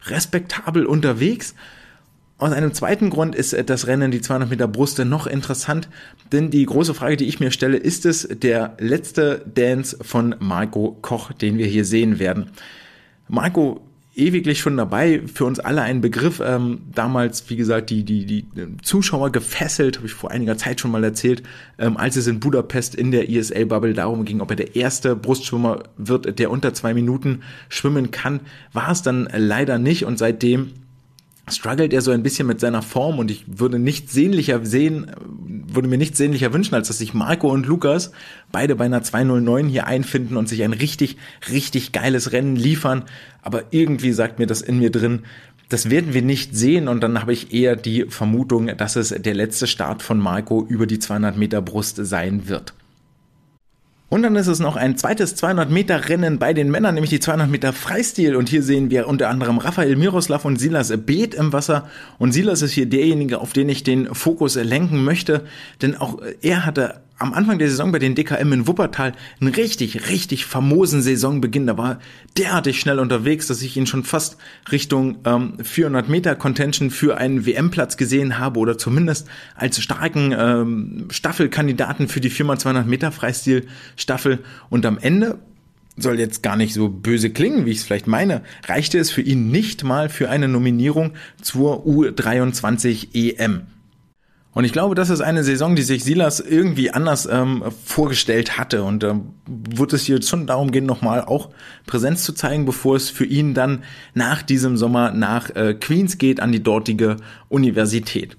respektabel unterwegs. Aus einem zweiten Grund ist äh, das Rennen, die 200 Meter Bruste, noch interessant, denn die große Frage, die ich mir stelle, ist es der letzte Dance von Marco Koch, den wir hier sehen werden? Marco ewiglich schon dabei, für uns alle ein Begriff, ähm, damals, wie gesagt, die, die, die Zuschauer gefesselt, habe ich vor einiger Zeit schon mal erzählt, ähm, als es in Budapest in der ESL-Bubble darum ging, ob er der erste Brustschwimmer wird, der unter zwei Minuten schwimmen kann, war es dann leider nicht und seitdem struggelt er so ein bisschen mit seiner Form und ich würde nicht sehnlicher sehen, würde mir nicht sehnlicher wünschen, als dass sich Marco und Lukas beide bei einer 209 hier einfinden und sich ein richtig, richtig geiles Rennen liefern. Aber irgendwie sagt mir das in mir drin, das werden wir nicht sehen und dann habe ich eher die Vermutung, dass es der letzte Start von Marco über die 200 Meter Brust sein wird. Und dann ist es noch ein zweites 200 Meter Rennen bei den Männern, nämlich die 200 Meter Freistil. Und hier sehen wir unter anderem Raphael Miroslav und Silas Beet im Wasser. Und Silas ist hier derjenige, auf den ich den Fokus lenken möchte, denn auch er hatte am Anfang der Saison bei den DKM in Wuppertal einen richtig, richtig famosen Saisonbeginn. Da war derartig schnell unterwegs, dass ich ihn schon fast Richtung ähm, 400 Meter Contention für einen WM-Platz gesehen habe oder zumindest als starken ähm, Staffelkandidaten für die 4x200 Meter Freistil-Staffel. Und am Ende soll jetzt gar nicht so böse klingen, wie ich es vielleicht meine, reichte es für ihn nicht mal für eine Nominierung zur U23 EM. Und ich glaube, das ist eine Saison, die sich Silas irgendwie anders ähm, vorgestellt hatte. Und ähm, wird es hier schon darum gehen, nochmal auch Präsenz zu zeigen, bevor es für ihn dann nach diesem Sommer nach äh, Queens geht, an die dortige Universität.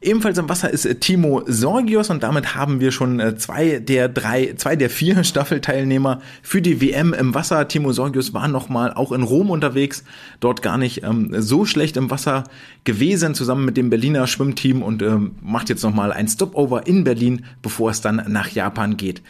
Ebenfalls im Wasser ist äh, Timo Sorgios und damit haben wir schon äh, zwei der drei, zwei der vier <laughs> Staffelteilnehmer für die WM im Wasser. Timo Sorgios war nochmal auch in Rom unterwegs, dort gar nicht ähm, so schlecht im Wasser gewesen, zusammen mit dem Berliner Schwimmteam und ähm, macht jetzt nochmal ein Stopover in Berlin, bevor es dann nach Japan geht.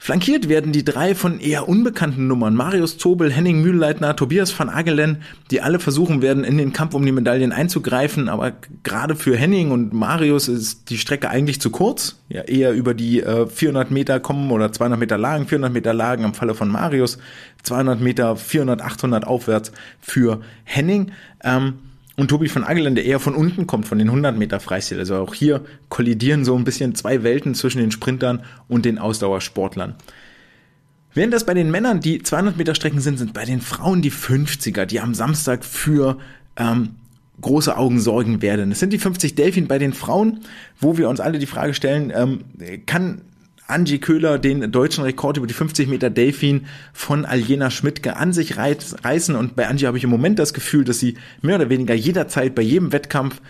Flankiert werden die drei von eher unbekannten Nummern. Marius Zobel, Henning Mühlleitner, Tobias van Agelen, die alle versuchen werden, in den Kampf um die Medaillen einzugreifen. Aber gerade für Henning und Marius ist die Strecke eigentlich zu kurz. Ja, eher über die äh, 400 Meter kommen oder 200 Meter Lagen, 400 Meter Lagen im Falle von Marius, 200 Meter, 400, 800 aufwärts für Henning. Ähm, und Tobi von Agelen, der eher von unten kommt, von den 100 Meter Freistil. Also auch hier kollidieren so ein bisschen zwei Welten zwischen den Sprintern und den Ausdauersportlern. Während das bei den Männern die 200 Meter Strecken sind, sind bei den Frauen die 50er, die am Samstag für ähm, große Augen sorgen werden. Es sind die 50 Delfin bei den Frauen, wo wir uns alle die Frage stellen, ähm, kann Angie Köhler den deutschen Rekord über die 50 Meter Delfin von Aljena Schmidtke an sich reißen. Und bei Angie habe ich im Moment das Gefühl, dass sie mehr oder weniger jederzeit bei jedem Wettkampf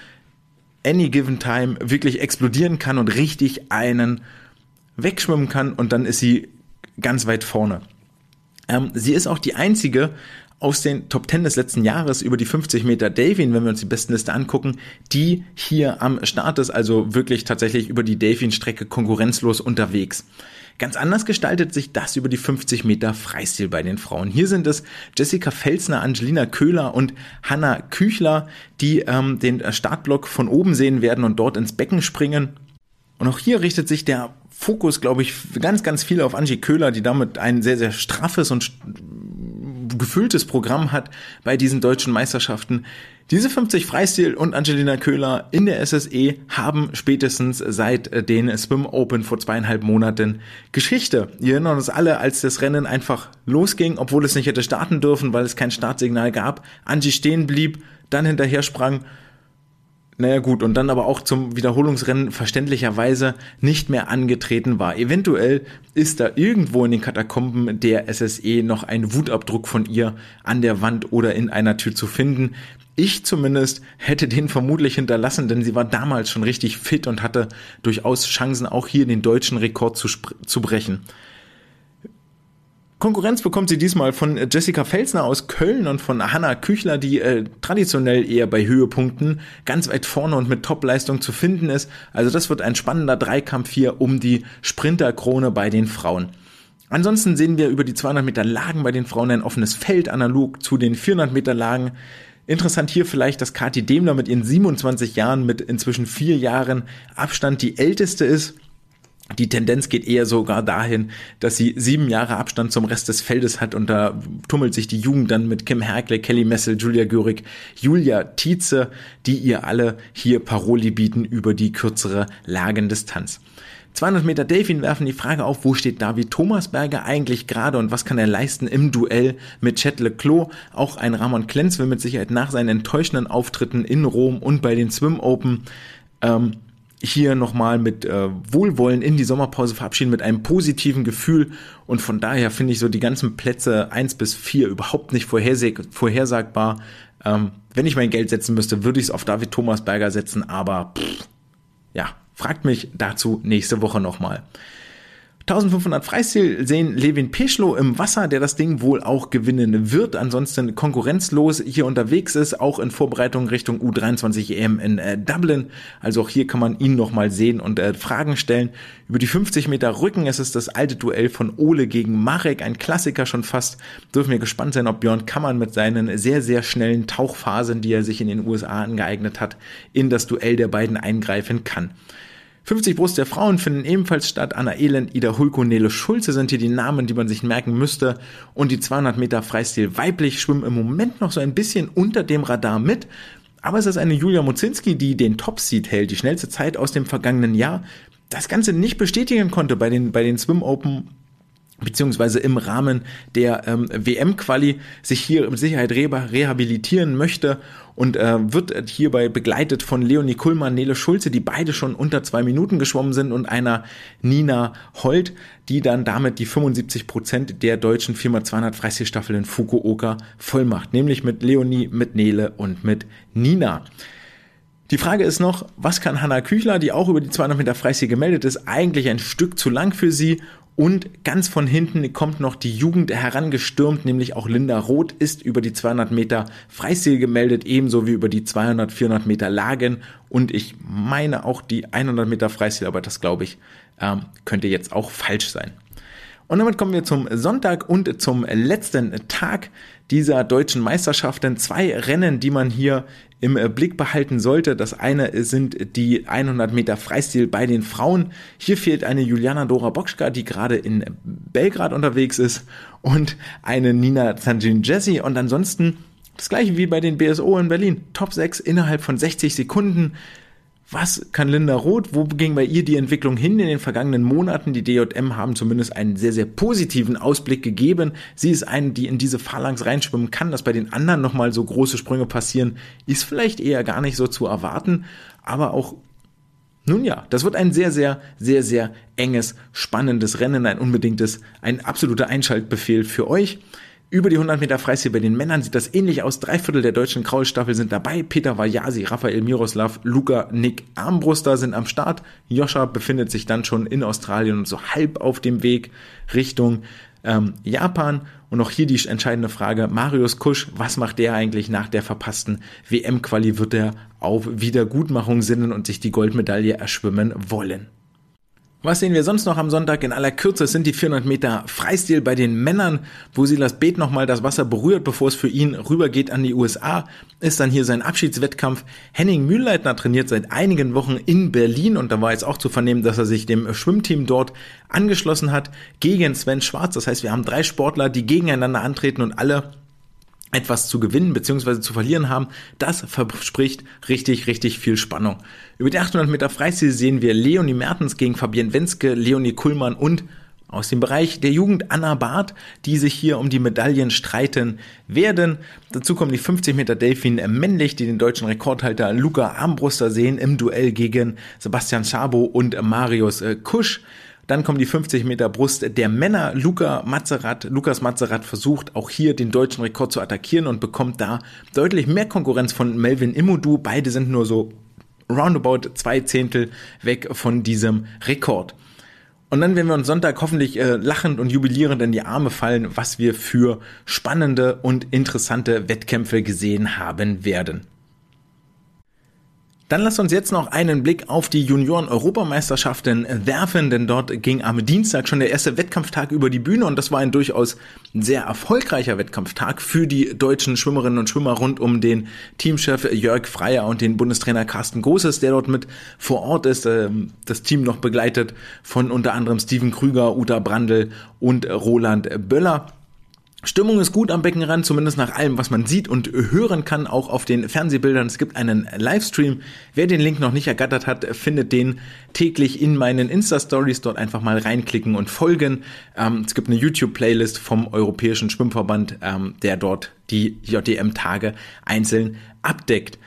any given time wirklich explodieren kann und richtig einen wegschwimmen kann und dann ist sie ganz weit vorne. Ähm, sie ist auch die einzige aus den Top 10 des letzten Jahres über die 50 Meter Delfin, wenn wir uns die Bestenliste angucken, die hier am Start ist, also wirklich tatsächlich über die Delfin-Strecke konkurrenzlos unterwegs. Ganz anders gestaltet sich das über die 50 Meter Freistil bei den Frauen. Hier sind es Jessica Felsner, Angelina Köhler und Hanna Küchler, die ähm, den Startblock von oben sehen werden und dort ins Becken springen. Und auch hier richtet sich der Fokus, glaube ich, ganz, ganz viel auf Angie Köhler, die damit ein sehr, sehr straffes und gefülltes Programm hat bei diesen deutschen Meisterschaften. Diese 50 Freistil und Angelina Köhler in der SSE haben spätestens seit äh, den Swim Open vor zweieinhalb Monaten Geschichte. Wir erinnern uns alle, als das Rennen einfach losging, obwohl es nicht hätte starten dürfen, weil es kein Startsignal gab. Angie stehen blieb, dann hinterher sprang naja gut, und dann aber auch zum Wiederholungsrennen verständlicherweise nicht mehr angetreten war. Eventuell ist da irgendwo in den Katakomben der SSE noch ein Wutabdruck von ihr an der Wand oder in einer Tür zu finden. Ich zumindest hätte den vermutlich hinterlassen, denn sie war damals schon richtig fit und hatte durchaus Chancen, auch hier den deutschen Rekord zu, zu brechen. Konkurrenz bekommt sie diesmal von äh, Jessica Felsner aus Köln und von Hanna Küchler, die äh, traditionell eher bei Höhepunkten ganz weit vorne und mit Topleistung zu finden ist. Also das wird ein spannender Dreikampf hier um die Sprinterkrone bei den Frauen. Ansonsten sehen wir über die 200 Meter Lagen bei den Frauen ein offenes Feld analog zu den 400 Meter Lagen. Interessant hier vielleicht, dass Kathi Demler mit ihren 27 Jahren mit inzwischen vier Jahren Abstand die älteste ist die Tendenz geht eher sogar dahin, dass sie sieben Jahre Abstand zum Rest des Feldes hat und da tummelt sich die Jugend dann mit Kim Herkle, Kelly Messel, Julia Görig, Julia Tietze, die ihr alle hier Paroli bieten über die kürzere Lagendistanz. 200 Meter Delfin werfen die Frage auf, wo steht David Thomasberger eigentlich gerade und was kann er leisten im Duell mit Chet Leclos? Auch ein Ramon Klenz will mit Sicherheit nach seinen enttäuschenden Auftritten in Rom und bei den Swim Open ähm, hier nochmal mit äh, Wohlwollen in die Sommerpause verabschieden, mit einem positiven Gefühl. Und von daher finde ich so die ganzen Plätze eins bis vier überhaupt nicht vorhersag vorhersagbar. Ähm, wenn ich mein Geld setzen müsste, würde ich es auf David Thomas Berger setzen, aber pff, ja, fragt mich dazu nächste Woche nochmal. 1500 Freistil sehen Levin Peschlo im Wasser, der das Ding wohl auch gewinnen wird. Ansonsten konkurrenzlos hier unterwegs ist, auch in Vorbereitung Richtung U23 EM in äh, Dublin. Also auch hier kann man ihn nochmal sehen und äh, Fragen stellen. Über die 50 Meter Rücken ist es das alte Duell von Ole gegen Marek, ein Klassiker schon fast. Dürfen wir gespannt sein, ob Björn Kammern mit seinen sehr, sehr schnellen Tauchphasen, die er sich in den USA angeeignet hat, in das Duell der beiden eingreifen kann. 50 Brust der Frauen finden ebenfalls statt. Anna Elend, Ida Hulko, Nele Schulze sind hier die Namen, die man sich merken müsste. Und die 200 Meter Freistil weiblich schwimmen im Moment noch so ein bisschen unter dem Radar mit. Aber es ist eine Julia Mozinski, die den Top-Seed hält, die schnellste Zeit aus dem vergangenen Jahr. Das Ganze nicht bestätigen konnte bei den, bei den Swim Open beziehungsweise im Rahmen der ähm, WM-Quali sich hier mit Sicherheit rehabilitieren möchte und äh, wird hierbei begleitet von Leonie Kuhlmann, Nele Schulze, die beide schon unter zwei Minuten geschwommen sind und einer Nina Holt, die dann damit die 75 Prozent der deutschen 4x200 Freistilstaffel in Fukuoka vollmacht, nämlich mit Leonie, mit Nele und mit Nina. Die Frage ist noch, was kann Hanna Küchler, die auch über die 200 Meter Freistil gemeldet ist, eigentlich ein Stück zu lang für sie und ganz von hinten kommt noch die Jugend herangestürmt, nämlich auch Linda Roth ist über die 200 Meter Freistil gemeldet, ebenso wie über die 200, 400 Meter Lagen und ich meine auch die 100 Meter Freistil, aber das glaube ich ähm, könnte jetzt auch falsch sein. Und damit kommen wir zum Sonntag und zum letzten Tag dieser deutschen Meisterschaften. Zwei Rennen, die man hier im Blick behalten sollte. Das eine sind die 100 Meter Freistil bei den Frauen. Hier fehlt eine Juliana Dora Bokschka, die gerade in Belgrad unterwegs ist und eine Nina Zanjin Jesse und ansonsten das gleiche wie bei den BSO in Berlin. Top 6 innerhalb von 60 Sekunden. Was kann Linda Roth? Wo ging bei ihr die Entwicklung hin in den vergangenen Monaten? Die DJM haben zumindest einen sehr, sehr positiven Ausblick gegeben. Sie ist eine, die in diese Phalanx reinschwimmen kann. Dass bei den anderen nochmal so große Sprünge passieren, ist vielleicht eher gar nicht so zu erwarten. Aber auch nun ja, das wird ein sehr, sehr, sehr, sehr enges, spannendes Rennen, ein unbedingtes, ein absoluter Einschaltbefehl für euch. Über die 100 Meter Freistil bei den Männern sieht das ähnlich aus. Drei Viertel der deutschen Kraulstaffel sind dabei. Peter Vajasi, Raphael Miroslav, Luca, Nick Armbruster sind am Start. Joscha befindet sich dann schon in Australien und so halb auf dem Weg Richtung ähm, Japan. Und auch hier die entscheidende Frage, Marius Kusch, was macht der eigentlich nach der verpassten WM-Quali? Wird er auf Wiedergutmachung sinnen und sich die Goldmedaille erschwimmen wollen? Was sehen wir sonst noch am Sonntag? In aller Kürze sind die 400 Meter Freistil bei den Männern, wo Silas Beet nochmal das Wasser berührt, bevor es für ihn rübergeht an die USA. Ist dann hier sein Abschiedswettkampf. Henning Mühlleitner trainiert seit einigen Wochen in Berlin und da war jetzt auch zu vernehmen, dass er sich dem Schwimmteam dort angeschlossen hat gegen Sven Schwarz. Das heißt, wir haben drei Sportler, die gegeneinander antreten und alle etwas zu gewinnen bzw. zu verlieren haben, das verspricht richtig, richtig viel Spannung. Über die 800 Meter Freistil sehen wir Leonie Mertens gegen Fabienne Wenske, Leonie Kuhlmann und aus dem Bereich der Jugend Anna Barth, die sich hier um die Medaillen streiten werden. Dazu kommen die 50 Meter Delfin männlich, die den deutschen Rekordhalter Luca Armbruster sehen im Duell gegen Sebastian Schabo und Marius äh, Kusch. Dann kommen die 50 Meter Brust der Männer. Luca Mazerat, Lukas Mazerat versucht auch hier den deutschen Rekord zu attackieren und bekommt da deutlich mehr Konkurrenz von Melvin Imudu. Beide sind nur so roundabout zwei Zehntel weg von diesem Rekord. Und dann werden wir uns Sonntag hoffentlich äh, lachend und jubilierend in die Arme fallen, was wir für spannende und interessante Wettkämpfe gesehen haben werden. Dann lasst uns jetzt noch einen Blick auf die Junioren-Europameisterschaften werfen, denn dort ging am Dienstag schon der erste Wettkampftag über die Bühne und das war ein durchaus sehr erfolgreicher Wettkampftag für die deutschen Schwimmerinnen und Schwimmer rund um den Teamchef Jörg Freier und den Bundestrainer Carsten Großes, der dort mit vor Ort ist, ähm, das Team noch begleitet von unter anderem Steven Krüger, Uta Brandl und Roland Böller. Stimmung ist gut am Beckenrand, zumindest nach allem, was man sieht und hören kann, auch auf den Fernsehbildern. Es gibt einen Livestream. Wer den Link noch nicht ergattert hat, findet den täglich in meinen Insta-Stories. Dort einfach mal reinklicken und folgen. Ähm, es gibt eine YouTube-Playlist vom Europäischen Schwimmverband, ähm, der dort die JDM-Tage einzeln abdeckt.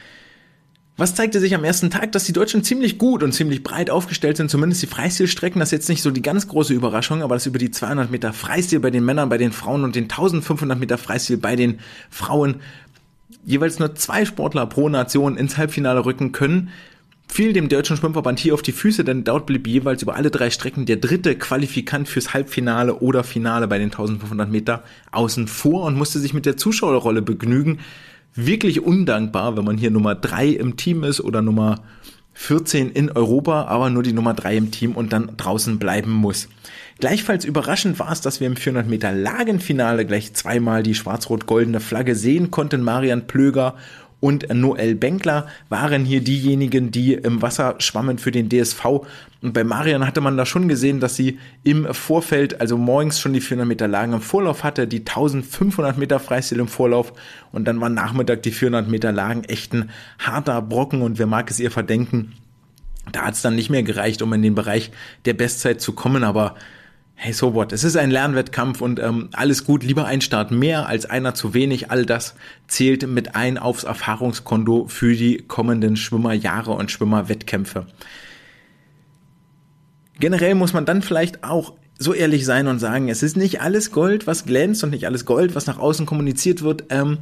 Was zeigte sich am ersten Tag, dass die Deutschen ziemlich gut und ziemlich breit aufgestellt sind, zumindest die Freistilstrecken. Das ist jetzt nicht so die ganz große Überraschung, aber das über die 200 Meter Freistil bei den Männern, bei den Frauen und den 1500 Meter Freistil bei den Frauen jeweils nur zwei Sportler pro Nation ins Halbfinale rücken können, fiel dem deutschen Schwimmverband hier auf die Füße, denn dort blieb jeweils über alle drei Strecken der dritte Qualifikant fürs Halbfinale oder Finale bei den 1500 Meter außen vor und musste sich mit der Zuschauerrolle begnügen wirklich undankbar, wenn man hier Nummer drei im Team ist oder Nummer 14 in Europa, aber nur die Nummer drei im Team und dann draußen bleiben muss. Gleichfalls überraschend war es, dass wir im 400 Meter Lagenfinale gleich zweimal die schwarz-rot-goldene Flagge sehen konnten. Marian Plöger und Noel Benkler waren hier diejenigen, die im Wasser schwammen für den DSV. Und bei Marian hatte man da schon gesehen, dass sie im Vorfeld, also morgens schon die 400 Meter Lagen im Vorlauf hatte, die 1500 Meter Freistil im Vorlauf und dann war Nachmittag die 400 Meter Lagen echt ein harter Brocken und wer mag es ihr verdenken. Da hat es dann nicht mehr gereicht, um in den Bereich der Bestzeit zu kommen, aber hey, so what? Es ist ein Lernwettkampf und ähm, alles gut, lieber ein Start mehr als einer zu wenig. All das zählt mit ein aufs Erfahrungskonto für die kommenden Schwimmerjahre und Schwimmerwettkämpfe. Generell muss man dann vielleicht auch so ehrlich sein und sagen, es ist nicht alles Gold, was glänzt und nicht alles Gold, was nach außen kommuniziert wird. Ähm,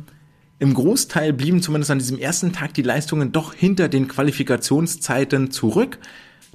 Im Großteil blieben zumindest an diesem ersten Tag die Leistungen doch hinter den Qualifikationszeiten zurück.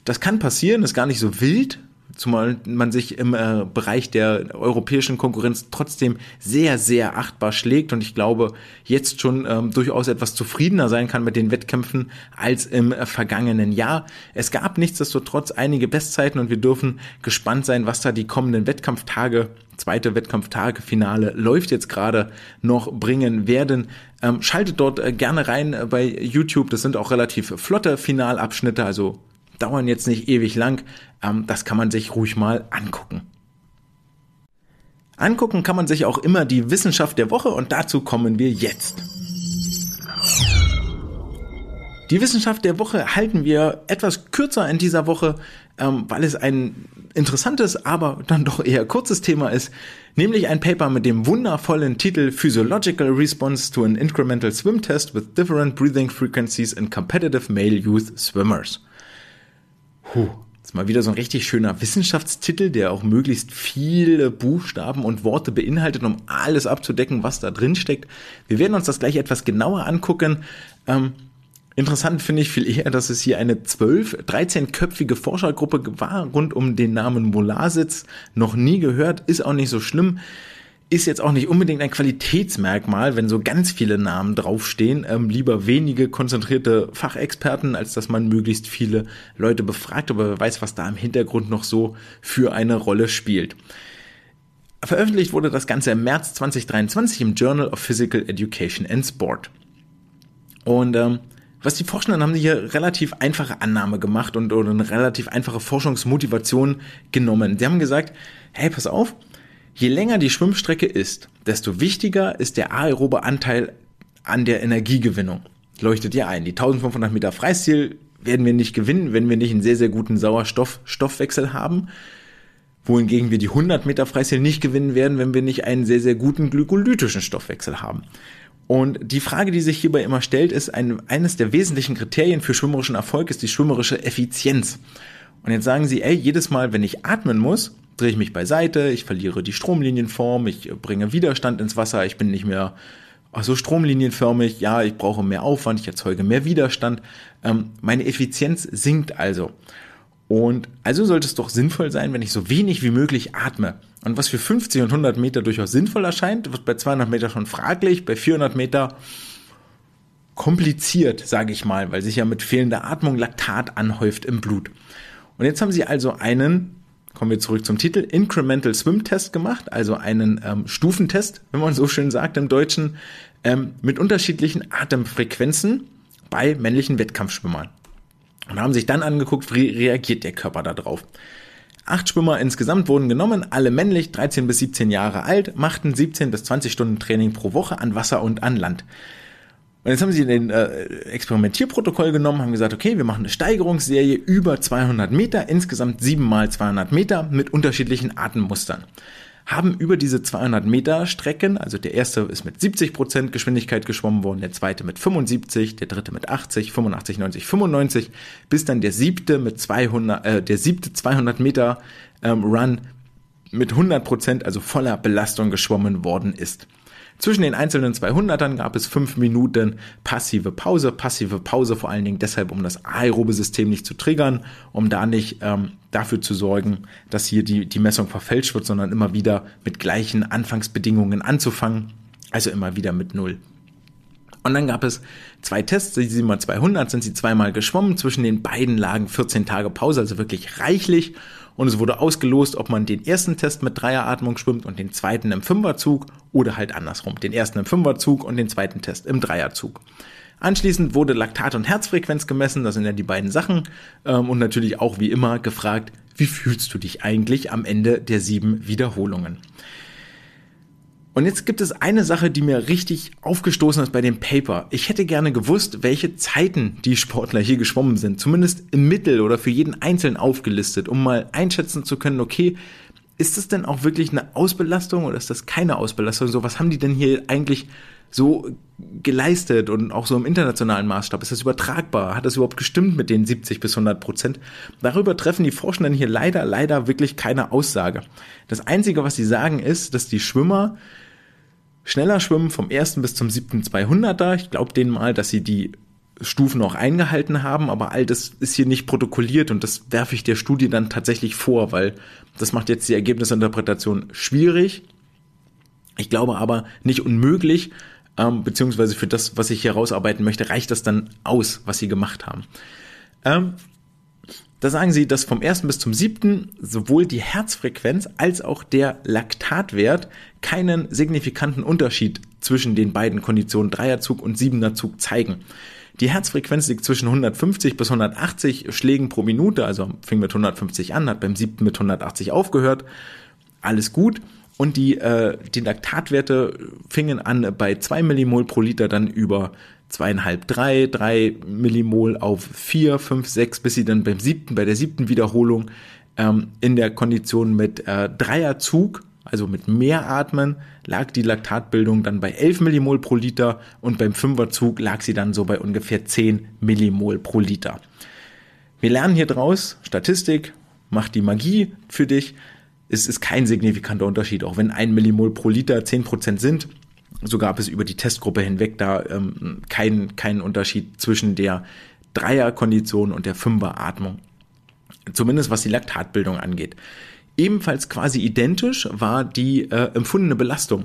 Das kann passieren, ist gar nicht so wild, zumal man sich im äh, Bereich der europäischen Konkurrenz trotzdem sehr, sehr achtbar schlägt und ich glaube, jetzt schon ähm, durchaus etwas zufriedener sein kann mit den Wettkämpfen als im äh, vergangenen Jahr. Es gab nichtsdestotrotz einige Bestzeiten und wir dürfen gespannt sein, was da die kommenden Wettkampftage zweite Wettkampftage, Finale läuft jetzt gerade noch bringen werden. Ähm, schaltet dort äh, gerne rein äh, bei YouTube. Das sind auch relativ flotte Finalabschnitte, also dauern jetzt nicht ewig lang. Ähm, das kann man sich ruhig mal angucken. Angucken kann man sich auch immer die Wissenschaft der Woche und dazu kommen wir jetzt. Die Wissenschaft der Woche halten wir etwas kürzer in dieser Woche, ähm, weil es ein interessantes, aber dann doch eher kurzes Thema ist, nämlich ein Paper mit dem wundervollen Titel Physiological Response to an Incremental Swim Test with Different Breathing Frequencies in Competitive Male Youth Swimmers. Puh, das ist mal wieder so ein richtig schöner Wissenschaftstitel, der auch möglichst viele Buchstaben und Worte beinhaltet, um alles abzudecken, was da drin steckt. Wir werden uns das gleich etwas genauer angucken. Ähm, interessant finde ich viel eher, dass es hier eine 12, 13-köpfige Forschergruppe war rund um den Namen Molasitz. Noch nie gehört, ist auch nicht so schlimm ist jetzt auch nicht unbedingt ein Qualitätsmerkmal, wenn so ganz viele Namen draufstehen. Ähm, lieber wenige konzentrierte Fachexperten, als dass man möglichst viele Leute befragt, aber wer weiß, was da im Hintergrund noch so für eine Rolle spielt. Veröffentlicht wurde das Ganze im März 2023 im Journal of Physical Education and Sport. Und ähm, was die Forschenden haben hier relativ einfache Annahme gemacht und oder eine relativ einfache Forschungsmotivation genommen. Sie haben gesagt, hey, pass auf, Je länger die Schwimmstrecke ist, desto wichtiger ist der aerobe Anteil an der Energiegewinnung. Leuchtet ihr ein. Die 1500 Meter Freistil werden wir nicht gewinnen, wenn wir nicht einen sehr, sehr guten Sauerstoff-Stoffwechsel haben. Wohingegen wir die 100 Meter Freistil nicht gewinnen werden, wenn wir nicht einen sehr, sehr guten glykolytischen Stoffwechsel haben. Und die Frage, die sich hierbei immer stellt, ist, ein, eines der wesentlichen Kriterien für schwimmerischen Erfolg ist die schwimmerische Effizienz. Und jetzt sagen Sie, ey, jedes Mal, wenn ich atmen muss, drehe ich mich beiseite, ich verliere die Stromlinienform, ich bringe Widerstand ins Wasser, ich bin nicht mehr so stromlinienförmig, ja, ich brauche mehr Aufwand, ich erzeuge mehr Widerstand. Ähm, meine Effizienz sinkt also. Und also sollte es doch sinnvoll sein, wenn ich so wenig wie möglich atme. Und was für 50 und 100 Meter durchaus sinnvoll erscheint, wird bei 200 Meter schon fraglich, bei 400 Meter kompliziert, sage ich mal, weil sich ja mit fehlender Atmung Laktat anhäuft im Blut. Und jetzt haben sie also einen, kommen wir zurück zum Titel, Incremental Swim Test gemacht, also einen ähm, Stufentest, wenn man so schön sagt im Deutschen, ähm, mit unterschiedlichen Atemfrequenzen bei männlichen Wettkampfschwimmern. Und haben sich dann angeguckt, wie reagiert der Körper darauf. Acht Schwimmer insgesamt wurden genommen, alle männlich, 13 bis 17 Jahre alt, machten 17 bis 20 Stunden Training pro Woche an Wasser und an Land. Und jetzt haben sie den äh, Experimentierprotokoll genommen, haben gesagt, okay, wir machen eine Steigerungsserie über 200 Meter, insgesamt sieben mal 200 Meter mit unterschiedlichen Atemmustern haben über diese 200 Meter Strecken, also der erste ist mit 70 Prozent Geschwindigkeit geschwommen worden, der zweite mit 75, der dritte mit 80, 85, 90, 95, bis dann der siebte mit 200, äh, der siebte 200 Meter ähm, Run mit 100 Prozent, also voller Belastung geschwommen worden ist. Zwischen den einzelnen 200ern gab es fünf Minuten passive Pause. Passive Pause vor allen Dingen deshalb, um das aerobe System nicht zu triggern, um da nicht ähm, dafür zu sorgen, dass hier die, die Messung verfälscht wird, sondern immer wieder mit gleichen Anfangsbedingungen anzufangen. Also immer wieder mit Null. Und dann gab es zwei Tests, die 7 200 sind sie zweimal geschwommen. Zwischen den beiden lagen 14 Tage Pause, also wirklich reichlich und es wurde ausgelost, ob man den ersten Test mit Dreieratmung schwimmt und den zweiten im Fünferzug oder halt andersrum, den ersten im Fünferzug und den zweiten Test im Dreierzug. Anschließend wurde Laktat und Herzfrequenz gemessen, das sind ja die beiden Sachen ähm, und natürlich auch wie immer gefragt, wie fühlst du dich eigentlich am Ende der sieben Wiederholungen? Und jetzt gibt es eine Sache, die mir richtig aufgestoßen ist bei dem Paper. Ich hätte gerne gewusst, welche Zeiten die Sportler hier geschwommen sind. Zumindest im Mittel oder für jeden Einzelnen aufgelistet, um mal einschätzen zu können, okay, ist das denn auch wirklich eine Ausbelastung oder ist das keine Ausbelastung? So, was haben die denn hier eigentlich so geleistet und auch so im internationalen Maßstab? Ist das übertragbar? Hat das überhaupt gestimmt mit den 70 bis 100 Prozent? Darüber treffen die Forschenden hier leider, leider wirklich keine Aussage. Das Einzige, was sie sagen, ist, dass die Schwimmer schneller schwimmen vom ersten bis zum siebten 200er. Ich glaube denen mal, dass sie die Stufen auch eingehalten haben, aber all das ist hier nicht protokolliert und das werfe ich der Studie dann tatsächlich vor, weil das macht jetzt die Ergebnisinterpretation schwierig. Ich glaube aber nicht unmöglich, ähm, beziehungsweise für das, was ich hier rausarbeiten möchte, reicht das dann aus, was sie gemacht haben. Ähm, da sagen sie, dass vom ersten bis zum siebten sowohl die Herzfrequenz als auch der Laktatwert keinen signifikanten Unterschied zwischen den beiden Konditionen Dreierzug und Siebenerzug zeigen. Die Herzfrequenz liegt zwischen 150 bis 180 Schlägen pro Minute, also fing mit 150 an, hat beim siebten mit 180 aufgehört. Alles gut. Und die, äh, die Laktatwerte fingen an bei 2 Millimol pro Liter dann über zweieinhalb, drei, drei Millimol auf vier, fünf, sechs, bis sie dann beim siebten, bei der siebten Wiederholung ähm, in der Kondition mit äh, Dreierzug, also mit mehr Atmen, lag die Laktatbildung dann bei 11 Millimol pro Liter und beim Fünferzug lag sie dann so bei ungefähr 10 Millimol pro Liter. Wir lernen hier draus, Statistik macht die Magie für dich. Es ist kein signifikanter Unterschied, auch wenn ein Millimol pro Liter 10% sind, so gab es über die Testgruppe hinweg da ähm, keinen keinen Unterschied zwischen der Dreierkondition und der Fünferatmung. Zumindest was die Laktatbildung angeht. Ebenfalls quasi identisch war die äh, empfundene Belastung.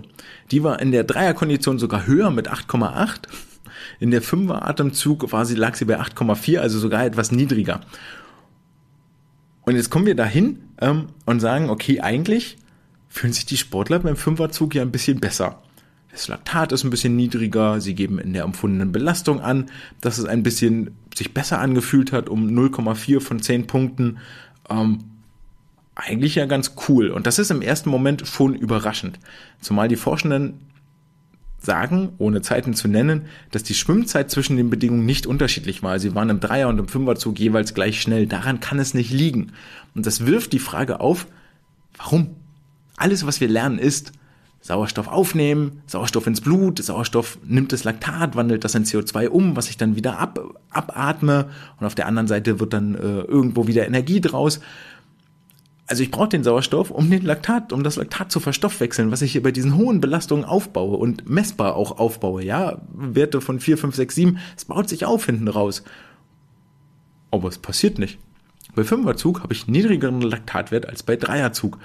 Die war in der Dreierkondition sogar höher mit 8,8. In der Fünferatemzug sie, lag sie bei 8,4, also sogar etwas niedriger. Und jetzt kommen wir dahin ähm, und sagen, okay, eigentlich fühlen sich die Sportler beim Fünferzug ja ein bisschen besser. Das Laktat ist ein bisschen niedriger. Sie geben in der empfundenen Belastung an, dass es ein bisschen sich besser angefühlt hat, um 0,4 von 10 Punkten. Ähm, eigentlich ja ganz cool. Und das ist im ersten Moment schon überraschend. Zumal die Forschenden sagen, ohne Zeiten zu nennen, dass die Schwimmzeit zwischen den Bedingungen nicht unterschiedlich war. Sie waren im Dreier- und im Fünferzug jeweils gleich schnell. Daran kann es nicht liegen. Und das wirft die Frage auf, warum? Alles, was wir lernen, ist, Sauerstoff aufnehmen, Sauerstoff ins Blut, Sauerstoff nimmt das Laktat, wandelt das in CO2 um, was ich dann wieder ab, abatme und auf der anderen Seite wird dann äh, irgendwo wieder Energie draus. Also ich brauche den Sauerstoff, um den Laktat, um das Laktat zu verstoffwechseln, was ich hier bei diesen hohen Belastungen aufbaue und messbar auch aufbaue. Ja, Werte von 4, 5, 6, 7, es baut sich auf hinten raus. Aber es passiert nicht. Bei Fünferzug habe ich niedrigeren Laktatwert als bei Dreierzug.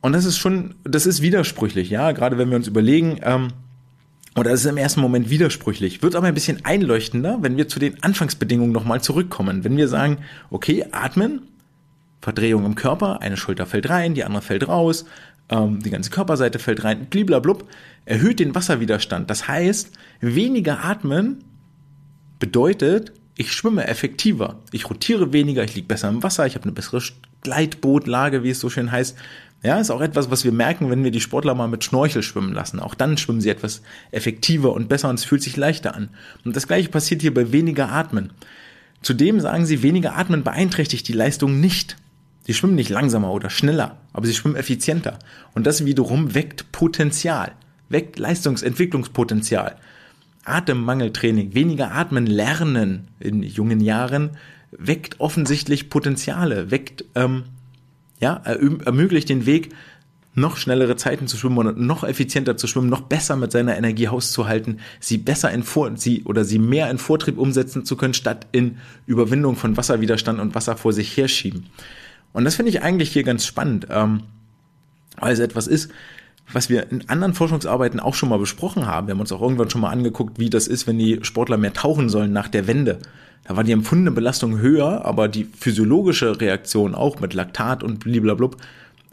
Und das ist schon, das ist widersprüchlich, ja, gerade wenn wir uns überlegen, ähm, oder es ist im ersten Moment widersprüchlich, wird aber ein bisschen einleuchtender, wenn wir zu den Anfangsbedingungen nochmal zurückkommen. Wenn wir sagen, okay, atmen, Verdrehung im Körper, eine Schulter fällt rein, die andere fällt raus, ähm, die ganze Körperseite fällt rein, bliblablub, erhöht den Wasserwiderstand. Das heißt, weniger atmen bedeutet, ich schwimme effektiver, ich rotiere weniger, ich liege besser im Wasser, ich habe eine bessere Gleitbootlage, wie es so schön heißt. Ja, ist auch etwas, was wir merken, wenn wir die Sportler mal mit Schnorchel schwimmen lassen. Auch dann schwimmen sie etwas effektiver und besser und es fühlt sich leichter an. Und das gleiche passiert hier bei weniger Atmen. Zudem sagen sie, weniger Atmen beeinträchtigt die Leistung nicht. Sie schwimmen nicht langsamer oder schneller, aber sie schwimmen effizienter. Und das wiederum weckt Potenzial, weckt Leistungsentwicklungspotenzial. Atemmangeltraining, weniger atmen lernen in jungen Jahren weckt offensichtlich Potenziale, weckt ähm, ja, ermöglicht den Weg, noch schnellere Zeiten zu schwimmen und noch effizienter zu schwimmen, noch besser mit seiner Energie hauszuhalten, sie besser in Vor sie oder sie mehr in Vortrieb umsetzen zu können, statt in Überwindung von Wasserwiderstand und Wasser vor sich herschieben. Und das finde ich eigentlich hier ganz spannend, ähm, weil es etwas ist, was wir in anderen Forschungsarbeiten auch schon mal besprochen haben. Wir haben uns auch irgendwann schon mal angeguckt, wie das ist, wenn die Sportler mehr tauchen sollen nach der Wende. Da war die empfundene Belastung höher, aber die physiologische Reaktion auch mit Laktat und bliblablub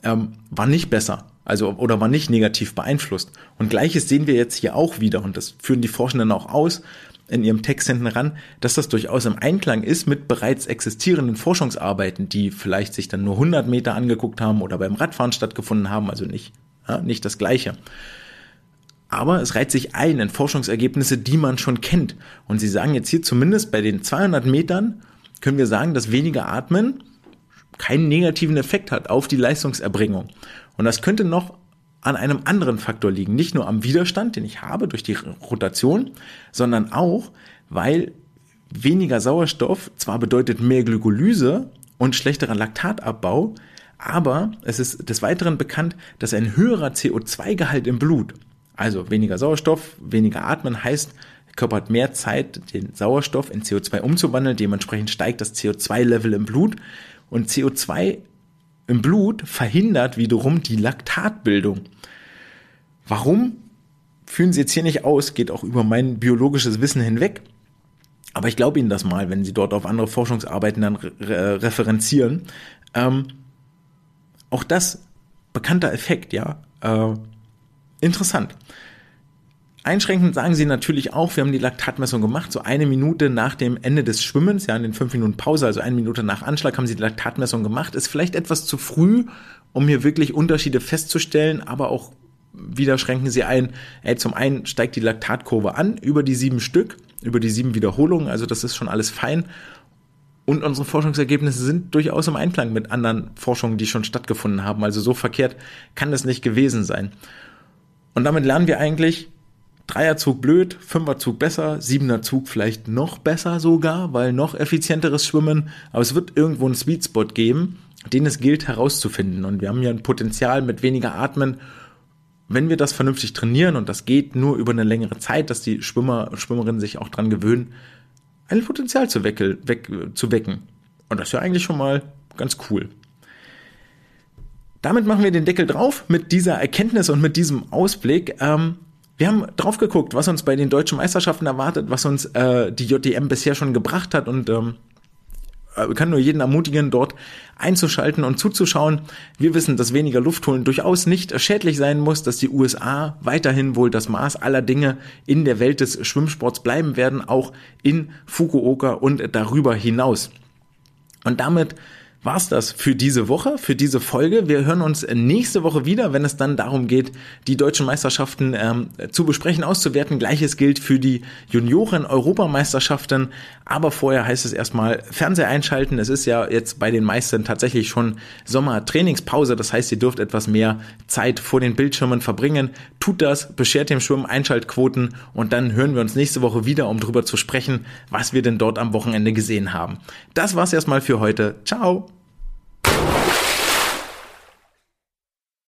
ähm, war nicht besser. Also, oder war nicht negativ beeinflusst. Und gleiches sehen wir jetzt hier auch wieder. Und das führen die Forschenden auch aus in ihrem Text hinten ran, dass das durchaus im Einklang ist mit bereits existierenden Forschungsarbeiten, die vielleicht sich dann nur 100 Meter angeguckt haben oder beim Radfahren stattgefunden haben, also nicht, ja, nicht das Gleiche. Aber es reiht sich ein in Forschungsergebnisse, die man schon kennt. Und Sie sagen jetzt hier zumindest bei den 200 Metern können wir sagen, dass weniger Atmen keinen negativen Effekt hat auf die Leistungserbringung. Und das könnte noch an einem anderen Faktor liegen. Nicht nur am Widerstand, den ich habe durch die Rotation, sondern auch, weil weniger Sauerstoff zwar bedeutet mehr Glykolyse und schlechterer Laktatabbau, aber es ist des Weiteren bekannt, dass ein höherer CO2-Gehalt im Blut also weniger Sauerstoff, weniger Atmen heißt, der Körper hat mehr Zeit, den Sauerstoff in CO2 umzuwandeln. Dementsprechend steigt das CO2-Level im Blut. Und CO2 im Blut verhindert wiederum die Laktatbildung. Warum? Führen Sie jetzt hier nicht aus, geht auch über mein biologisches Wissen hinweg. Aber ich glaube Ihnen das mal, wenn Sie dort auf andere Forschungsarbeiten dann re referenzieren. Ähm, auch das bekannter Effekt, ja. Äh, Interessant. Einschränkend sagen sie natürlich auch, wir haben die Laktatmessung gemacht, so eine Minute nach dem Ende des Schwimmens, ja, in den fünf Minuten Pause, also eine Minute nach Anschlag haben sie die Laktatmessung gemacht. Ist vielleicht etwas zu früh, um hier wirklich Unterschiede festzustellen, aber auch wieder schränken sie ein, ey, zum einen steigt die Laktatkurve an über die sieben Stück, über die sieben Wiederholungen, also das ist schon alles fein. Und unsere Forschungsergebnisse sind durchaus im Einklang mit anderen Forschungen, die schon stattgefunden haben. Also so verkehrt kann das nicht gewesen sein. Und damit lernen wir eigentlich, Dreierzug blöd, Fünferzug besser, Siebenerzug vielleicht noch besser sogar, weil noch effizienteres Schwimmen. Aber es wird irgendwo einen Sweet Spot geben, den es gilt herauszufinden. Und wir haben ja ein Potenzial mit weniger Atmen. Wenn wir das vernünftig trainieren, und das geht nur über eine längere Zeit, dass die Schwimmer und Schwimmerinnen sich auch dran gewöhnen, ein Potenzial zu, weckel, weck, zu wecken. Und das ist ja eigentlich schon mal ganz cool. Damit machen wir den Deckel drauf mit dieser Erkenntnis und mit diesem Ausblick. Ähm, wir haben drauf geguckt, was uns bei den deutschen Meisterschaften erwartet, was uns äh, die JDM bisher schon gebracht hat und ähm, äh, kann nur jeden ermutigen, dort einzuschalten und zuzuschauen. Wir wissen, dass weniger Luft holen durchaus nicht schädlich sein muss, dass die USA weiterhin wohl das Maß aller Dinge in der Welt des Schwimmsports bleiben werden, auch in Fukuoka und darüber hinaus. Und damit war's das für diese Woche, für diese Folge. Wir hören uns nächste Woche wieder, wenn es dann darum geht, die deutschen Meisterschaften ähm, zu besprechen, auszuwerten. Gleiches gilt für die Junioren-Europameisterschaften. Aber vorher heißt es erstmal Fernseher einschalten. Es ist ja jetzt bei den meisten tatsächlich schon Sommertrainingspause. Das heißt, ihr dürft etwas mehr Zeit vor den Bildschirmen verbringen. Tut das, beschert dem Schwimmen Einschaltquoten und dann hören wir uns nächste Woche wieder, um darüber zu sprechen, was wir denn dort am Wochenende gesehen haben. Das war's erstmal für heute. Ciao!